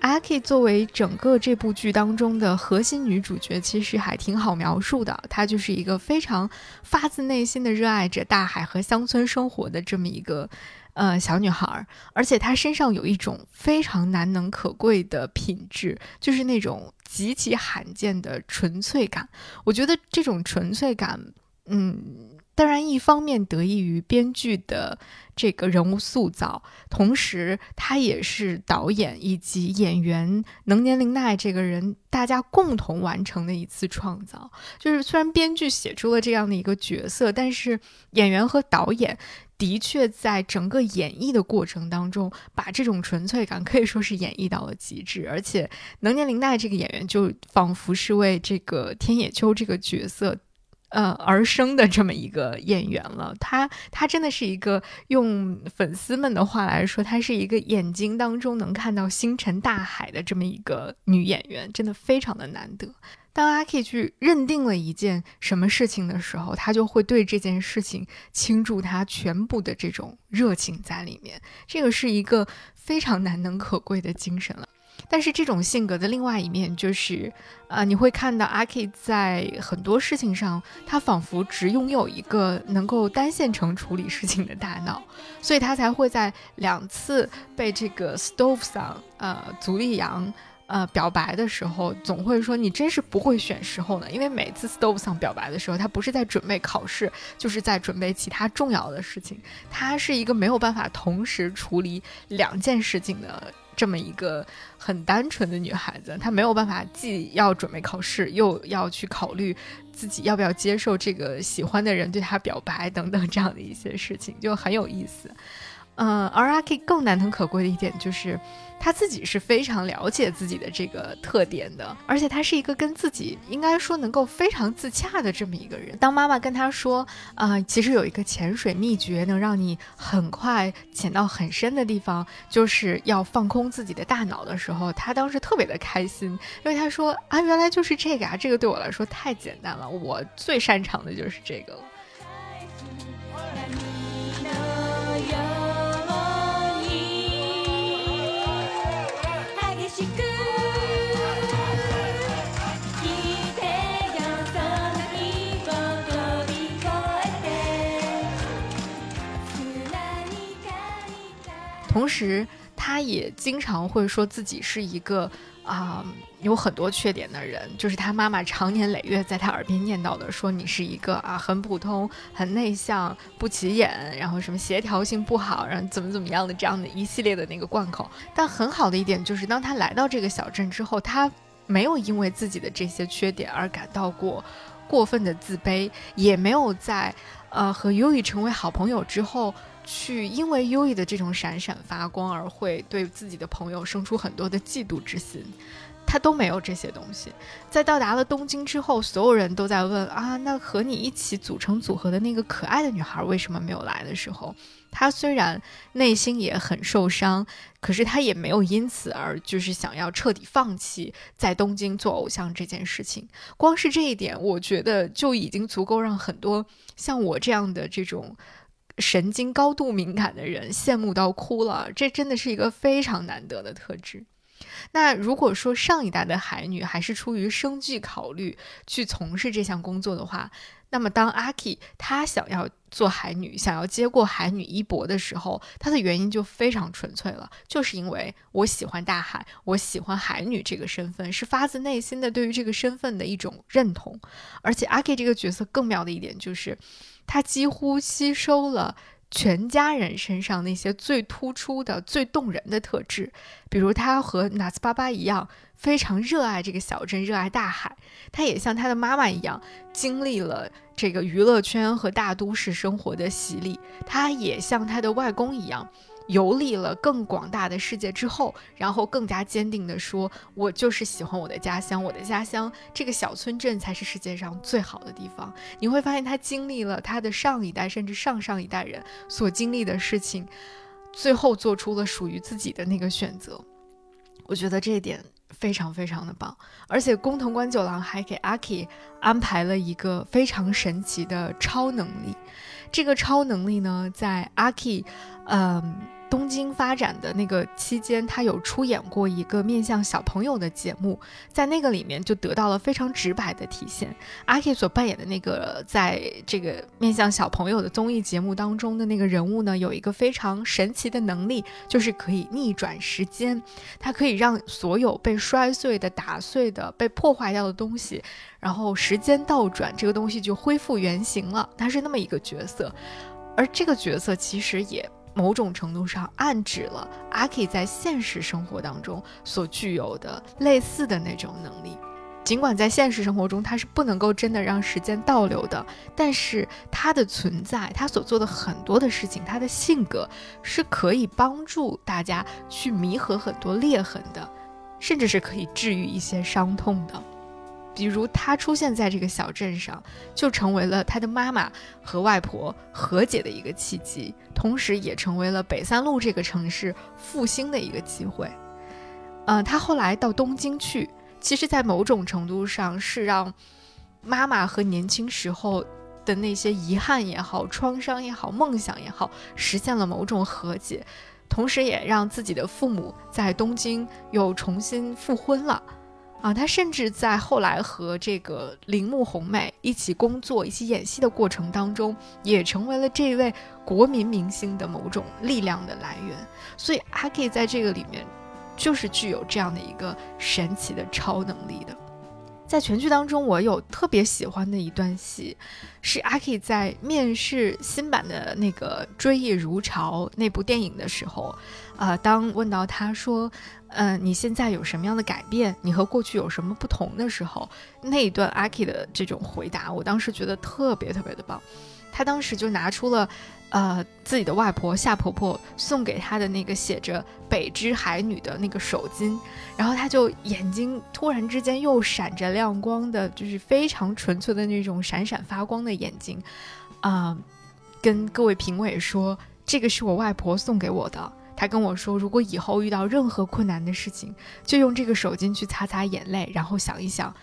Speaker 1: 阿 K 作为整个这部剧当中的核心女主角，其实还挺好描述的。她就是一个非常发自内心的热爱着大海和乡村生活的这么一个呃小女孩，而且她身上有一种非常难能可贵的品质，就是那种极其罕见的纯粹感。我觉得这种纯粹感。嗯。当然，一方面得益于编剧的这个人物塑造，同时他也是导演以及演员能年玲奈这个人大家共同完成的一次创造。就是虽然编剧写出了这样的一个角色，但是演员和导演的确在整个演绎的过程当中，把这种纯粹感 可以说是演绎到了极致。而且能年玲奈这个演员就仿佛是为这个天野秋这个角色。呃，而生的这么一个演员了，她她真的是一个用粉丝们的话来说，她是一个眼睛当中能看到星辰大海的这么一个女演员，真的非常的难得。当阿 K 去认定了一件什么事情的时候，他就会对这件事情倾注他全部的这种热情在里面，这个是一个非常难能可贵的精神了。但是这种性格的另外一面就是，啊，你会看到阿 K 在很多事情上，他仿佛只拥有一个能够单线程处理事情的大脑，所以他才会在两次被这个 Stove 桑，呃，足利阳，呃，表白的时候，总会说你真是不会选时候呢。因为每次 Stove 桑表白的时候，他不是在准备考试，就是在准备其他重要的事情。他是一个没有办法同时处理两件事情的。这么一个很单纯的女孩子，她没有办法既要准备考试，又要去考虑自己要不要接受这个喜欢的人对她表白等等这样的一些事情，就很有意思。嗯，而阿 K 更难能可贵的一点就是。他自己是非常了解自己的这个特点的，而且他是一个跟自己应该说能够非常自洽的这么一个人。当妈妈跟他说啊，其实有一个潜水秘诀能让你很快潜到很深的地方，就是要放空自己的大脑的时候，他当时特别的开心，因为他说啊，原来就是这个啊，这个对我来说太简单了，我最擅长的就是这个了。同时，他也经常会说自己是一个啊有很多缺点的人，就是他妈妈常年累月在他耳边念叨的，说你是一个啊很普通、很内向、不起眼，然后什么协调性不好，然后怎么怎么样的这样的一系列的那个贯口。但很好的一点就是，当他来到这个小镇之后，他没有因为自己的这些缺点而感到过过分的自卑，也没有在呃和优以成为好朋友之后。去因为优异的这种闪闪发光而会对自己的朋友生出很多的嫉妒之心，他都没有这些东西。在到达了东京之后，所有人都在问啊，那和你一起组成组合的那个可爱的女孩为什么没有来的时候，他虽然内心也很受伤，可是他也没有因此而就是想要彻底放弃在东京做偶像这件事情。光是这一点，我觉得就已经足够让很多像我这样的这种。神经高度敏感的人羡慕到哭了，这真的是一个非常难得的特质。那如果说上一代的海女还是出于生计考虑去从事这项工作的话，那么当阿 K 她想要做海女，想要接过海女衣钵的时候，她的原因就非常纯粹了，就是因为我喜欢大海，我喜欢海女这个身份，是发自内心的对于这个身份的一种认同。而且阿 K 这个角色更妙的一点就是。他几乎吸收了全家人身上那些最突出的、最动人的特质，比如他和纳斯巴巴一样，非常热爱这个小镇，热爱大海。他也像他的妈妈一样，经历了这个娱乐圈和大都市生活的洗礼。他也像他的外公一样。游历了更广大的世界之后，然后更加坚定地说：“我就是喜欢我的家乡，我的家乡这个小村镇才是世界上最好的地方。”你会发现，他经历了他的上一代甚至上上一代人所经历的事情，最后做出了属于自己的那个选择。我觉得这一点非常非常的棒，而且工藤官九郎还给阿 K 安排了一个非常神奇的超能力。这个超能力呢，在阿 K，嗯。东京发展的那个期间，他有出演过一个面向小朋友的节目，在那个里面就得到了非常直白的体现。阿 K 所扮演的那个在这个面向小朋友的综艺节目当中的那个人物呢，有一个非常神奇的能力，就是可以逆转时间，它可以让所有被摔碎的、打碎的、被破坏掉的东西，然后时间倒转，这个东西就恢复原形了。他是那么一个角色，而这个角色其实也。某种程度上暗指了阿 K 在现实生活当中所具有的类似的那种能力。尽管在现实生活中他是不能够真的让时间倒流的，但是他的存在，他所做的很多的事情，他的性格是可以帮助大家去弥合很多裂痕的，甚至是可以治愈一些伤痛的。比如他出现在这个小镇上，就成为了他的妈妈和外婆和解的一个契机，同时也成为了北三路这个城市复兴的一个机会。嗯，他后来到东京去，其实，在某种程度上是让妈妈和年轻时候的那些遗憾也好、创伤也好、梦想也好，实现了某种和解，同时也让自己的父母在东京又重新复婚了。啊，他甚至在后来和这个铃木红美一起工作、一起演戏的过程当中，也成为了这位国民明星的某种力量的来源。所以阿 K 在这个里面，就是具有这样的一个神奇的超能力的。在全剧当中，我有特别喜欢的一段戏，是阿 K 在面试新版的那个《追忆如潮》那部电影的时候，呃，当问到他说。嗯，你现在有什么样的改变？你和过去有什么不同的时候？那一段阿 K 的这种回答，我当时觉得特别特别的棒。他当时就拿出了，呃，自己的外婆夏婆婆送给他的那个写着“北之海女”的那个手巾，然后他就眼睛突然之间又闪着亮光的，就是非常纯粹的那种闪闪发光的眼睛，啊，跟各位评委说，这个是我外婆送给我的。他跟我说，如果以后遇到任何困难的事情，就用这个手巾去擦擦眼泪，然后想一想，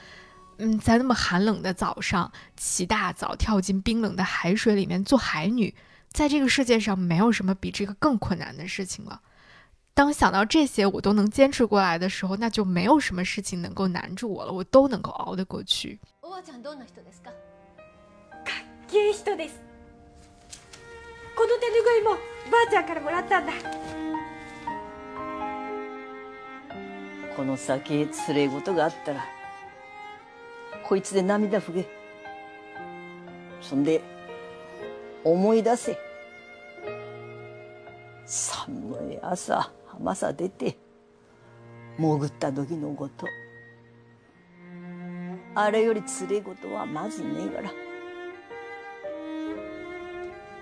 Speaker 1: 嗯，在那么寒冷的早上起大早跳进冰冷的海水里面做海女，在这个世界上没有什么比这个更困难的事情了。当想到这些我都能坚持过来的时候，那就没有什么事情能够难住我了，我都能够熬得过去。おばあちゃんどんな人ですか？
Speaker 3: かっけい人です。 この手ぬぐいもばあちゃんからもらったんだ。
Speaker 2: この先つれえことがあったらこいつで涙ふげそんで思い出せ。寒い朝浜さ出て潜った時のこと。あれよりつれえことはまずねえから。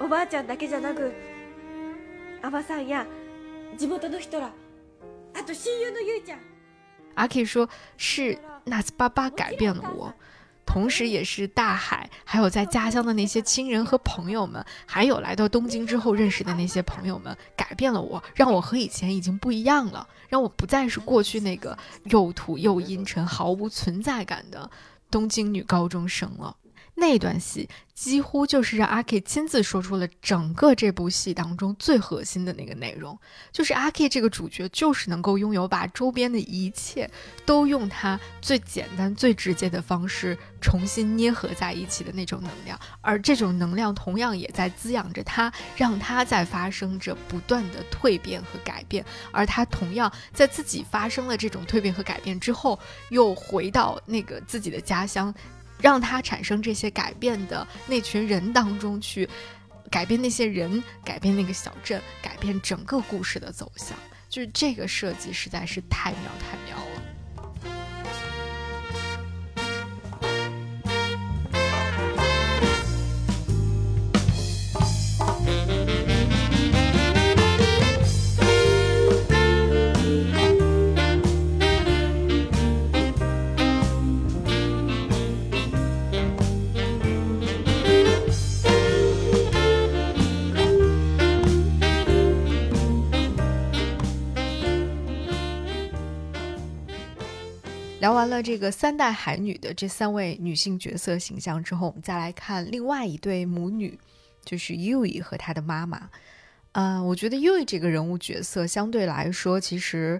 Speaker 3: おばあちゃんだけじゃなく阿波さんや地元の人らあと親友のゆいちゃん
Speaker 1: 阿 K 说：“是纳斯巴巴改变了我，同时也是大海，还有在家乡的那些亲人和朋友们，还有来到东京之后认识的那些朋友们，改变了我，让我和以前已经不一样了，让我不再是过去那个又土又阴沉、毫无存在感的东京女高中生了。” ”那段戏几乎就是让阿 K 亲自说出了整个这部戏当中最核心的那个内容，就是阿 K 这个主角就是能够拥有把周边的一切都用他最简单、最直接的方式重新捏合在一起的那种能量，而这种能量同样也在滋养着他，让他在发生着不断的蜕变和改变，而他同样在自己发生了这种蜕变和改变之后，又回到那个自己的家乡。让他产生这些改变的那群人当中去，改变那些人，改变那个小镇，改变整个故事的走向，就是这个设计实在是太妙太妙了。聊完了这个三代海女的这三位女性角色形象之后，我们再来看另外一对母女，就是 U 伊和她的妈妈。呃，我觉得 U 这个人物角色相对来说，其实，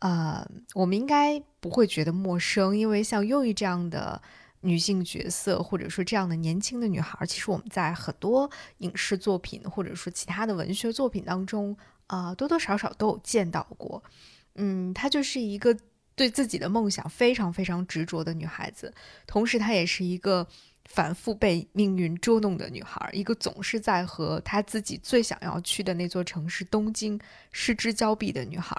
Speaker 1: 呃，我们应该不会觉得陌生，因为像 U 这样的女性角色，或者说这样的年轻的女孩，其实我们在很多影视作品或者说其他的文学作品当中，啊，多多少少都有见到过。嗯，她就是一个对自己的梦想非常非常执着的女孩子，同时她也是一个。反复被命运捉弄的女孩，一个总是在和她自己最想要去的那座城市东京失之交臂的女孩。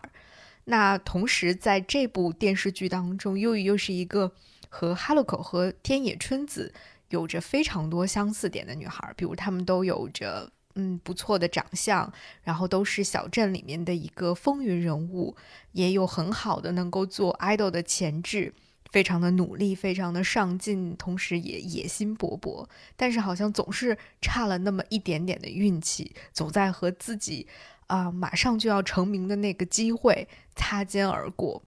Speaker 1: 那同时，在这部电视剧当中，优衣又是一个和哈鲁口和天野春子有着非常多相似点的女孩，比如她们都有着嗯不错的长相，然后都是小镇里面的一个风云人物，也有很好的能够做 idol 的潜质。非常的努力，非常的上进，同时也野心勃勃，但是好像总是差了那么一点点的运气，总在和自己啊马上就要成名的那个机会擦肩而过。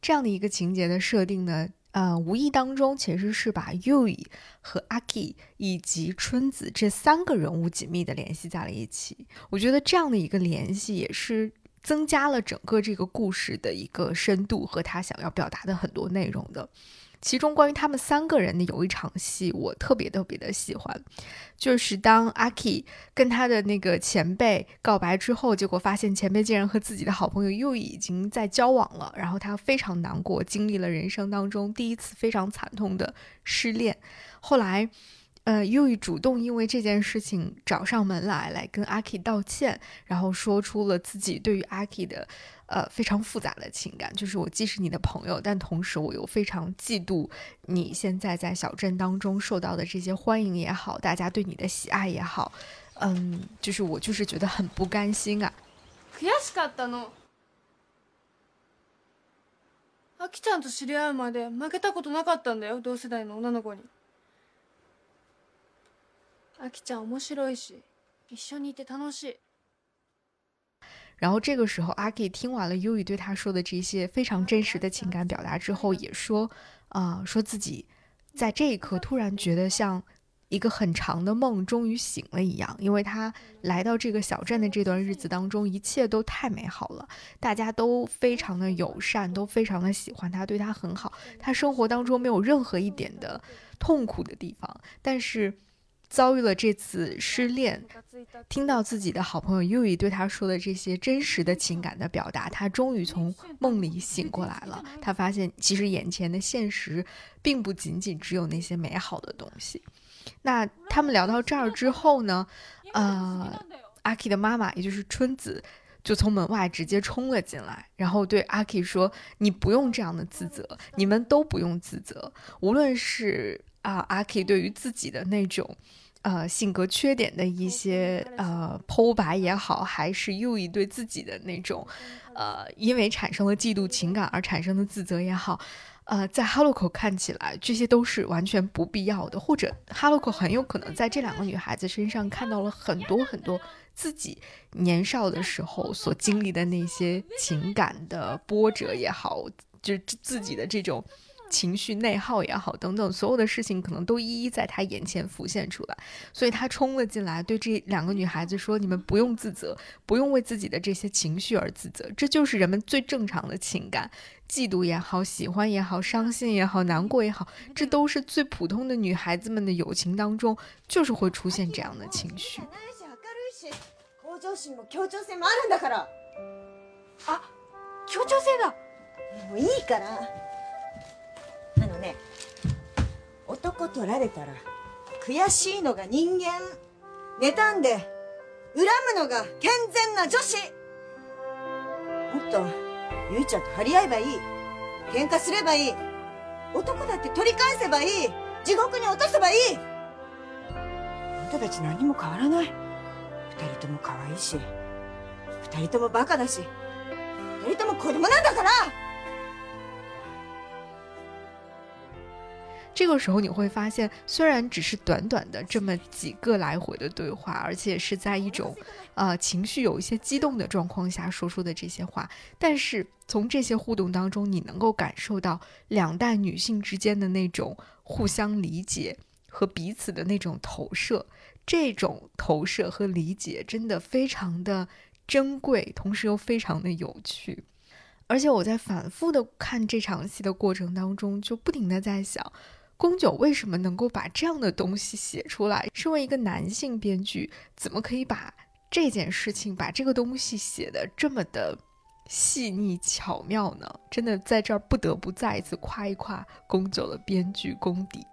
Speaker 1: 这样的一个情节的设定呢，呃，无意当中其实是把 Yui 和 Aki 以及春子这三个人物紧密的联系在了一起。我觉得这样的一个联系也是。增加了整个这个故事的一个深度和他想要表达的很多内容的。其中关于他们三个人的有一场戏，我特别特别的喜欢，就是当阿 K 跟他的那个前辈告白之后，结果发现前辈竟然和自己的好朋友又已经在交往了，然后他非常难过，经历了人生当中第一次非常惨痛的失恋，后来。呃，又主动因为这件事情找上门来，来跟阿 K 道歉，然后说出了自己对于阿 K 的呃非常复杂的情感，就是我既是你的朋友，但同时我又非常嫉妒你现在在小镇当中受到的这些欢迎也好，大家对你的喜爱也好，嗯，就是我就是觉得很不甘心啊。
Speaker 3: 悔しかったの。アキちゃんと知り合うまで負けたことなかったんだよ、同世代の女の子に。阿基ちゃん面白いし、一緒にいて楽しい。
Speaker 1: 然后这个时候，阿 K 听完了优羽对他说的这些非常真实的情感表达之后，也说，啊，说自己在这一刻突然觉得像一个很长的梦终于醒了一样，因为他来到这个小镇的这段日子当中，一切都太美好了，大家都非常的友善，都非常的喜欢他，对他很好，他生活当中没有任何一点的痛苦的地方，但是。遭遇了这次失恋，听到自己的好朋友 U 以对他说的这些真实的情感的表达，他终于从梦里醒过来了。他发现，其实眼前的现实并不仅仅只有那些美好的东西。那他们聊到这儿之后呢？呃，阿 K 的妈妈，也就是春子，就从门外直接冲了进来，然后对阿 K 说：“你不用这样的自责，你们都不用自责，无论是啊，阿 K 对于自己的那种。”呃，性格缺点的一些呃剖白也好，还是又一对自己的那种，呃，因为产生了嫉妒情感而产生的自责也好，呃，在哈洛口看起来，这些都是完全不必要的，或者哈洛口很有可能在这两个女孩子身上看到了很多很多自己年少的时候所经历的那些情感的波折也好，就是自己的这种。情绪内耗也好，等等，所有的事情可能都一一在他眼前浮现出来，所以他冲了进来，对这两个女孩子说：“你们不用自责，不用为自己的这些情绪而自责，这就是人们最正常的情感，嫉妒也好，喜欢也好，伤心也好，难过也好，这都是最普通的女孩子们的友情当中，就是会出现这样的情绪。”
Speaker 3: 啊，協調性だ。
Speaker 2: もういいから。 ね男取られたら悔しいのが人間。妬んで恨むのが健全な女子。もっとゆいちゃんと張り合えばいい。喧嘩すればいい。男だって取り返せばいい。地獄に落とせばいい。あんたたち何も変わらない。二人とも可愛いし二人ともバカだし二人とも子供なんだから。
Speaker 1: 这个时候你会发现，虽然只是短短的这么几个来回的对话，而且是在一种，呃，情绪有一些激动的状况下说出的这些话，但是从这些互动当中，你能够感受到两代女性之间的那种互相理解和彼此的那种投射。这种投射和理解真的非常的珍贵，同时又非常的有趣。而且我在反复的看这场戏的过程当中，就不停的在想，宫九为什么能够把这样的东西写出来？身为一个男性编剧，怎么可以把这件事情、把这个东西写的这么的细腻巧妙呢？真的在这儿不得不再一次夸一夸宫九的编剧功底。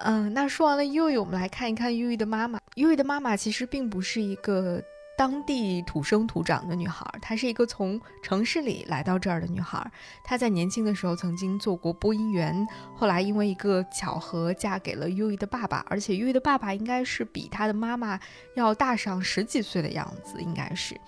Speaker 1: 嗯，那说完了优优，我们来看一看优优的妈妈。优优的妈妈其实并不是一个。当地土生土长的女孩，她是一个从城市里来到这儿的女孩。她在年轻的时候曾经做过播音员，后来因为一个巧合嫁给了优一的爸爸，而且优一的爸爸应该是比她的妈妈要大上十几岁的样子，应该是。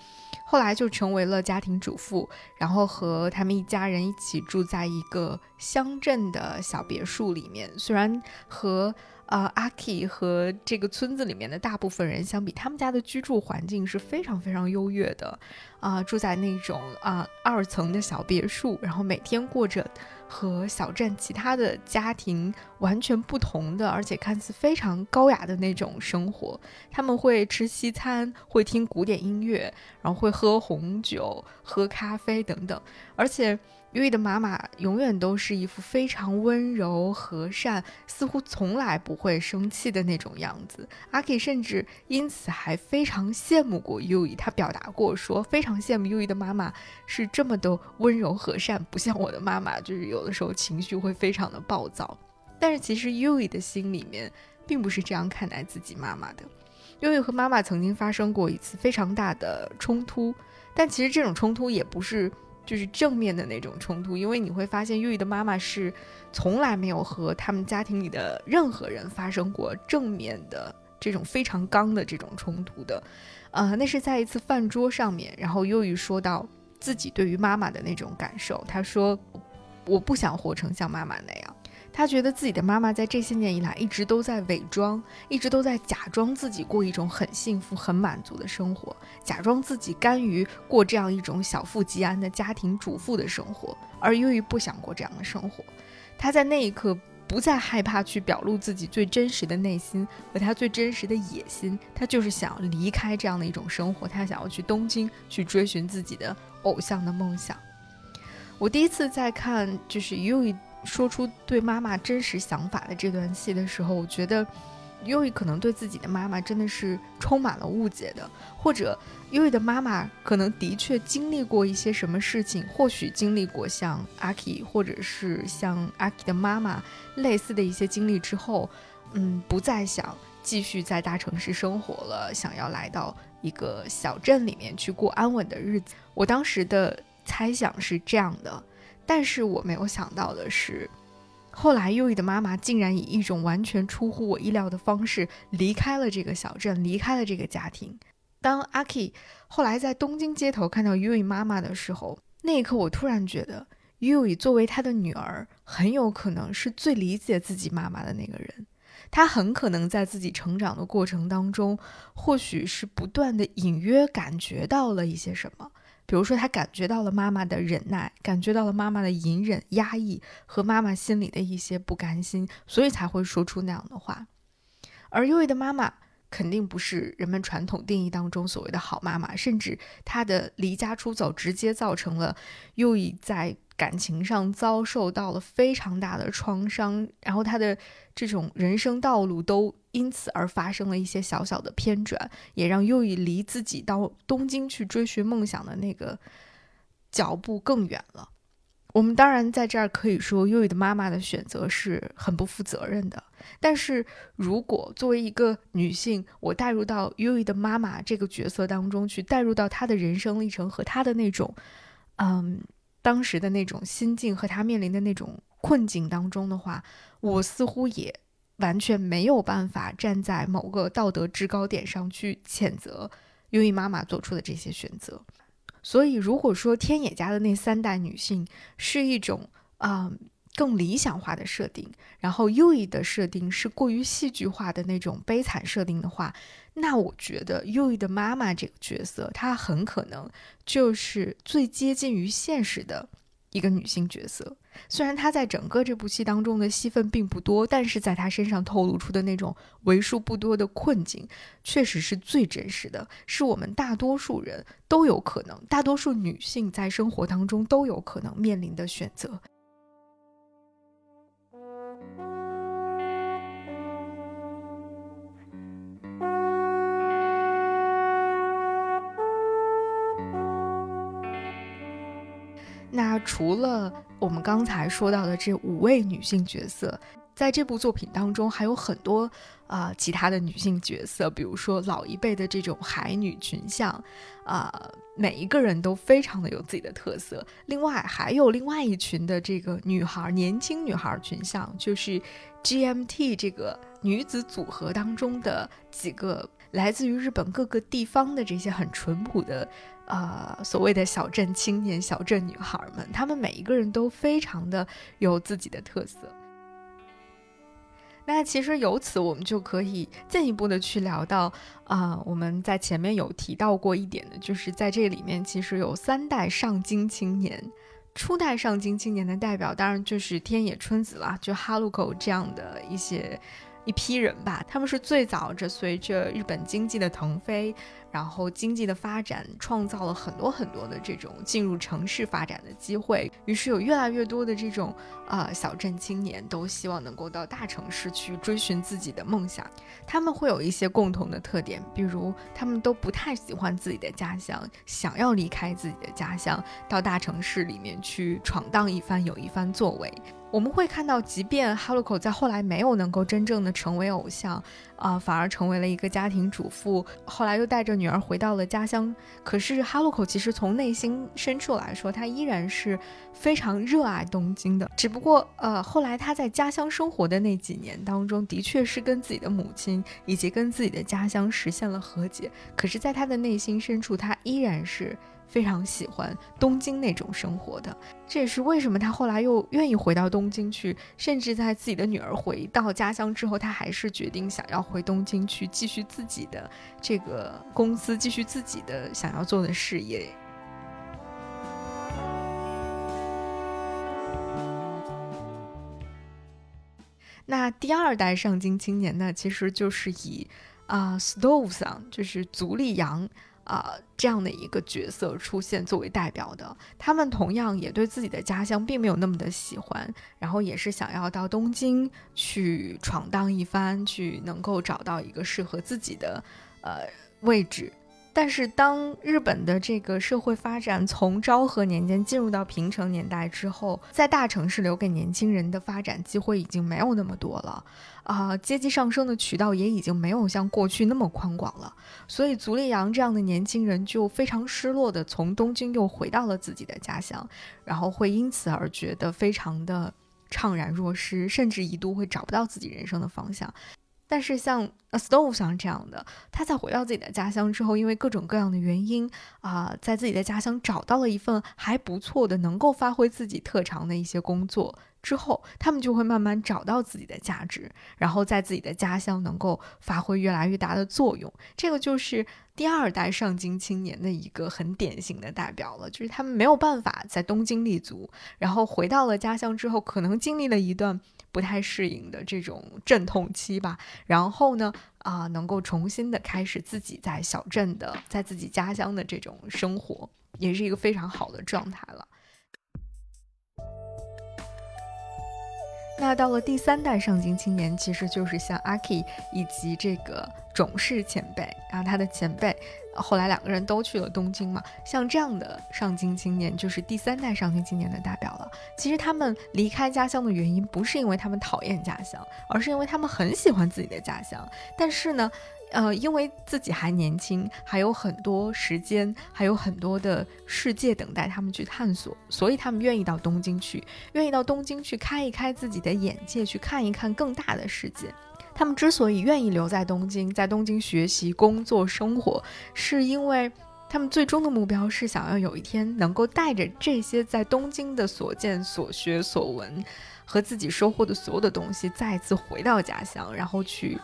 Speaker 1: 后来就成为了家庭主妇，然后和他们一家人一起住在一个乡镇的小别墅里面。虽然和啊，阿 K 和这个村子里面的大部分人相比，他们家的居住环境是非常非常优越的，啊，住在那种啊二层的小别墅，然后每天过着和小镇其他的家庭完全不同的，而且看似非常高雅的那种生活。他们会吃西餐，会听古典音乐，然后会喝红酒、喝咖啡等等，而且。优衣的妈妈永远都是一副非常温柔和善，似乎从来不会生气的那种样子。阿 K 甚至因此还非常羡慕过优衣，他表达过说非常羡慕优衣的妈妈是这么的温柔和善，不像我的妈妈，就是有的时候情绪会非常的暴躁。但是其实优衣的心里面并不是这样看待自己妈妈的。优衣和妈妈曾经发生过一次非常大的冲突，但其实这种冲突也不是。就是正面的那种冲突，因为你会发现，优衣的妈妈是从来没有和他们家庭里的任何人发生过正面的这种非常刚的这种冲突的。呃，那是在一次饭桌上面，然后优衣说到自己对于妈妈的那种感受，他说：“我不想活成像妈妈那样。”他觉得自己的妈妈在这些年以来一直都在伪装，一直都在假装自己过一种很幸福、很满足的生活，假装自己甘于过这样一种小富即安的家庭主妇的生活，而由于不想过这样的生活，他在那一刻不再害怕去表露自己最真实的内心和他最真实的野心，他就是想要离开这样的一种生活，他想要去东京去追寻自己的偶像的梦想。我第一次在看，就是由于。说出对妈妈真实想法的这段戏的时候，我觉得优衣可能对自己的妈妈真的是充满了误解的，或者优衣的妈妈可能的确经历过一些什么事情，或许经历过像阿 K 或者是像阿 K 的妈妈类似的一些经历之后，嗯，不再想继续在大城市生活了，想要来到一个小镇里面去过安稳的日子。我当时的猜想是这样的。但是我没有想到的是，后来优衣的妈妈竟然以一种完全出乎我意料的方式离开了这个小镇，离开了这个家庭。当阿 K 后来在东京街头看到优衣妈妈的时候，那一刻我突然觉得，优衣作为她的女儿，很有可能是最理解自己妈妈的那个人。她很可能在自己成长的过程当中，或许是不断的隐约感觉到了一些什么。比如说，他感觉到了妈妈的忍耐，感觉到了妈妈的隐忍、压抑和妈妈心里的一些不甘心，所以才会说出那样的话。而优异的妈妈肯定不是人们传统定义当中所谓的好妈妈，甚至她的离家出走直接造成了优衣在。感情上遭受到了非常大的创伤，然后他的这种人生道路都因此而发生了一些小小的偏转，也让优以离自己到东京去追寻梦想的那个脚步更远了。我们当然在这儿可以说，优以的妈妈的选择是很不负责任的。但是如果作为一个女性，我带入到优以的妈妈这个角色当中去，带入到她的人生历程和她的那种，嗯。当时的那种心境和她面临的那种困境当中的话，我似乎也完全没有办法站在某个道德制高点上去谴责优衣妈妈做出的这些选择。所以，如果说天野家的那三代女性是一种啊。更理想化的设定，然后优异的设定是过于戏剧化的那种悲惨设定的话，那我觉得优异的妈妈这个角色，她很可能就是最接近于现实的一个女性角色。虽然他在整个这部戏当中的戏份并不多，但是在他身上透露出的那种为数不多的困境，确实是最真实的，是我们大多数人都有可能，大多数女性在生活当中都有可能面临的选择。除了我们刚才说到的这五位女性角色，在这部作品当中还有很多啊、其他的女性角色，比如说老一辈的这种海女群像，啊、每一个人都非常的有自己的特色。另外还有另外一群的这个女孩，年轻女孩群像，就是 GMT 这个女子组合当中的几个来自于日本各个地方的这些很淳朴的。呃，所谓的小镇青年、小镇女孩们，她们每一个人都非常的有自己的特色。那其实由此，我们就可以进一步的去聊到，啊、我们在前面有提到过一点的，就是在这里面其实有三代上京青年。初代上京青年的代表，当然就是天野春子啦，就哈鲁口这样的一些一批人吧。他们是最早着随着日本经济的腾飞，然后经济的发展，创造了很多很多的这种进入城市发展的机会。于是有越来越多的这种呃小镇青年都希望能够到大城市去追寻自己的梦想。他们会有一些共同的特点，比如他们都不太喜欢自己的家乡，想要离开自己的家乡，到大城市里面去闯荡一番，有一番作为。我们会看到，即便哈鲁口在后来没有能够真正的成为偶像，啊、反而成为了一个家庭主妇，后来又带着女儿回到了家乡。可是哈鲁口其实从内心深处来说，他依然是非常热爱东京的。只不过，呃，后来他在家乡生活的那几年当中，的确是跟自己的母亲以及跟自己的家乡实现了和解。可是，在他的内心深处，他依然是非常喜欢东京那种生活的。这也是为什么他后来又愿意回到东京去，甚至在自己的女儿回到家乡之后，他还是决定想要回东京去继续自己的这个公司，继续自己的想要做的事业。那第二代上京青年呢，其实就是以啊、Stove 桑，就是足利阳啊、这样的一个角色出现作为代表的。他们同样也对自己的家乡并没有那么的喜欢，然后也是想要到东京去闯荡一番，去能够找到一个适合自己的呃位置。但是，当日本的这个社会发展从昭和年间进入到平成年代之后，在大城市留给年轻人的发展机会已经没有那么多了，啊、阶级上升的渠道也已经没有像过去那么宽广了。所以，足利阳这样的年轻人就非常失落的从东京又回到了自己的家乡，然后会因此而觉得非常的怅然若失，甚至一度会找不到自己人生的方向。但是像呃 Stove 像这样的，他在回到自己的家乡之后，因为各种各样的原因啊、在自己的家乡找到了一份还不错的、能够发挥自己特长的一些工作之后，他们就会慢慢找到自己的价值，然后在自己的家乡能够发挥越来越大的作用。这个就是第二代上京青年的一个很典型的代表了，就是他们没有办法在东京立足，然后回到了家乡之后，可能经历了一段不太适应的这种阵痛期吧，然后呢，啊、能够重新的开始自己在小镇的，在自己家乡的这种生活，也是一个非常好的状态了。那到了第三代上京青年，其实就是像阿 K 以及这个种氏前辈，然后他的前辈，后来两个人都去了东京嘛。像这样的上京青年，就是第三代上京青年的代表了。其实他们离开家乡的原因，不是因为他们讨厌家乡，而是因为他们很喜欢自己的家乡。但是呢，呃，因为自己还年轻，还有很多时间，还有很多的世界等待他们去探索，所以他们愿意到东京去，愿意到东京去开一开自己的眼界，去看一看更大的世界。他们之所以愿意留在东京，在东京学习、工作、生活，是因为他们最终的目标是想要有一天能够带着这些在东京的所见所学所闻和自己收获的所有的东西，再次回到家乡，然后去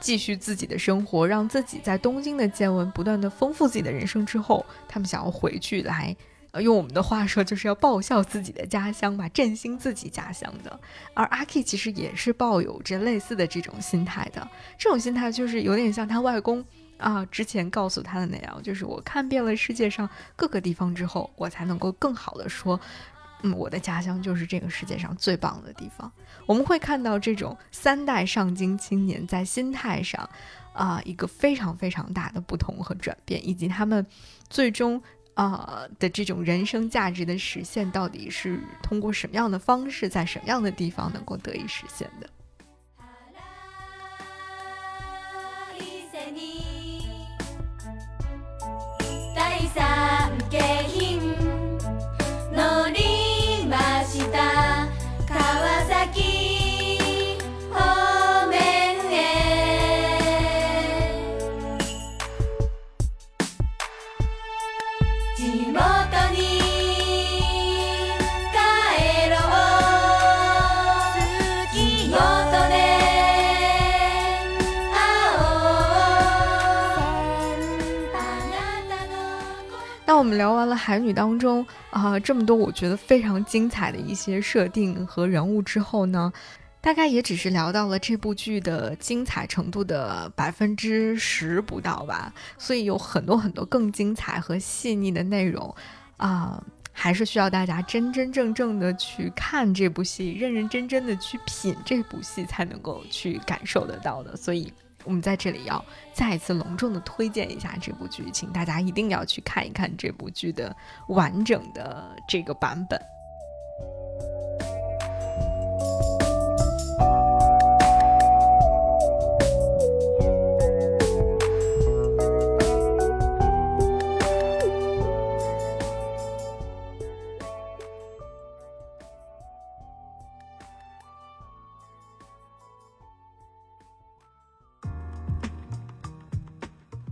Speaker 1: 继续自己的生活，让自己在东京的见闻不断的丰富自己的人生之后，他们想要回去来呃，用我们的话说，就是要报效自己的家乡吧，振兴自己家乡的。而阿 K 其实也是抱有着类似的这种心态的，这种心态就是有点像他外公啊之前告诉他的那样，就是我看遍了世界上各个地方之后，我才能够更好的说，嗯，我的家乡就是这个世界上最棒的地方。我们会看到这种三代上京青年在心态上，啊，一个非常非常大的不同和转变，以及他们最终。啊的这种人生价值的实现，到底是通过什么样的方式，在什么样的地方能够得以实现的？们聊完了海女当中啊这么多我觉得非常精彩的一些设定和人物之后呢，大概也只是聊到了这部剧的精彩程度的百分之十不到吧，所以有很多很多更精彩和细腻的内容啊，还是需要大家真真正正的去看这部戏，认认真真的去品这部戏，才能够去感受得到的，所以。我们在这里要再一次隆重的推荐一下这部剧，请大家一定要去看一看这部剧的完整的这个版本。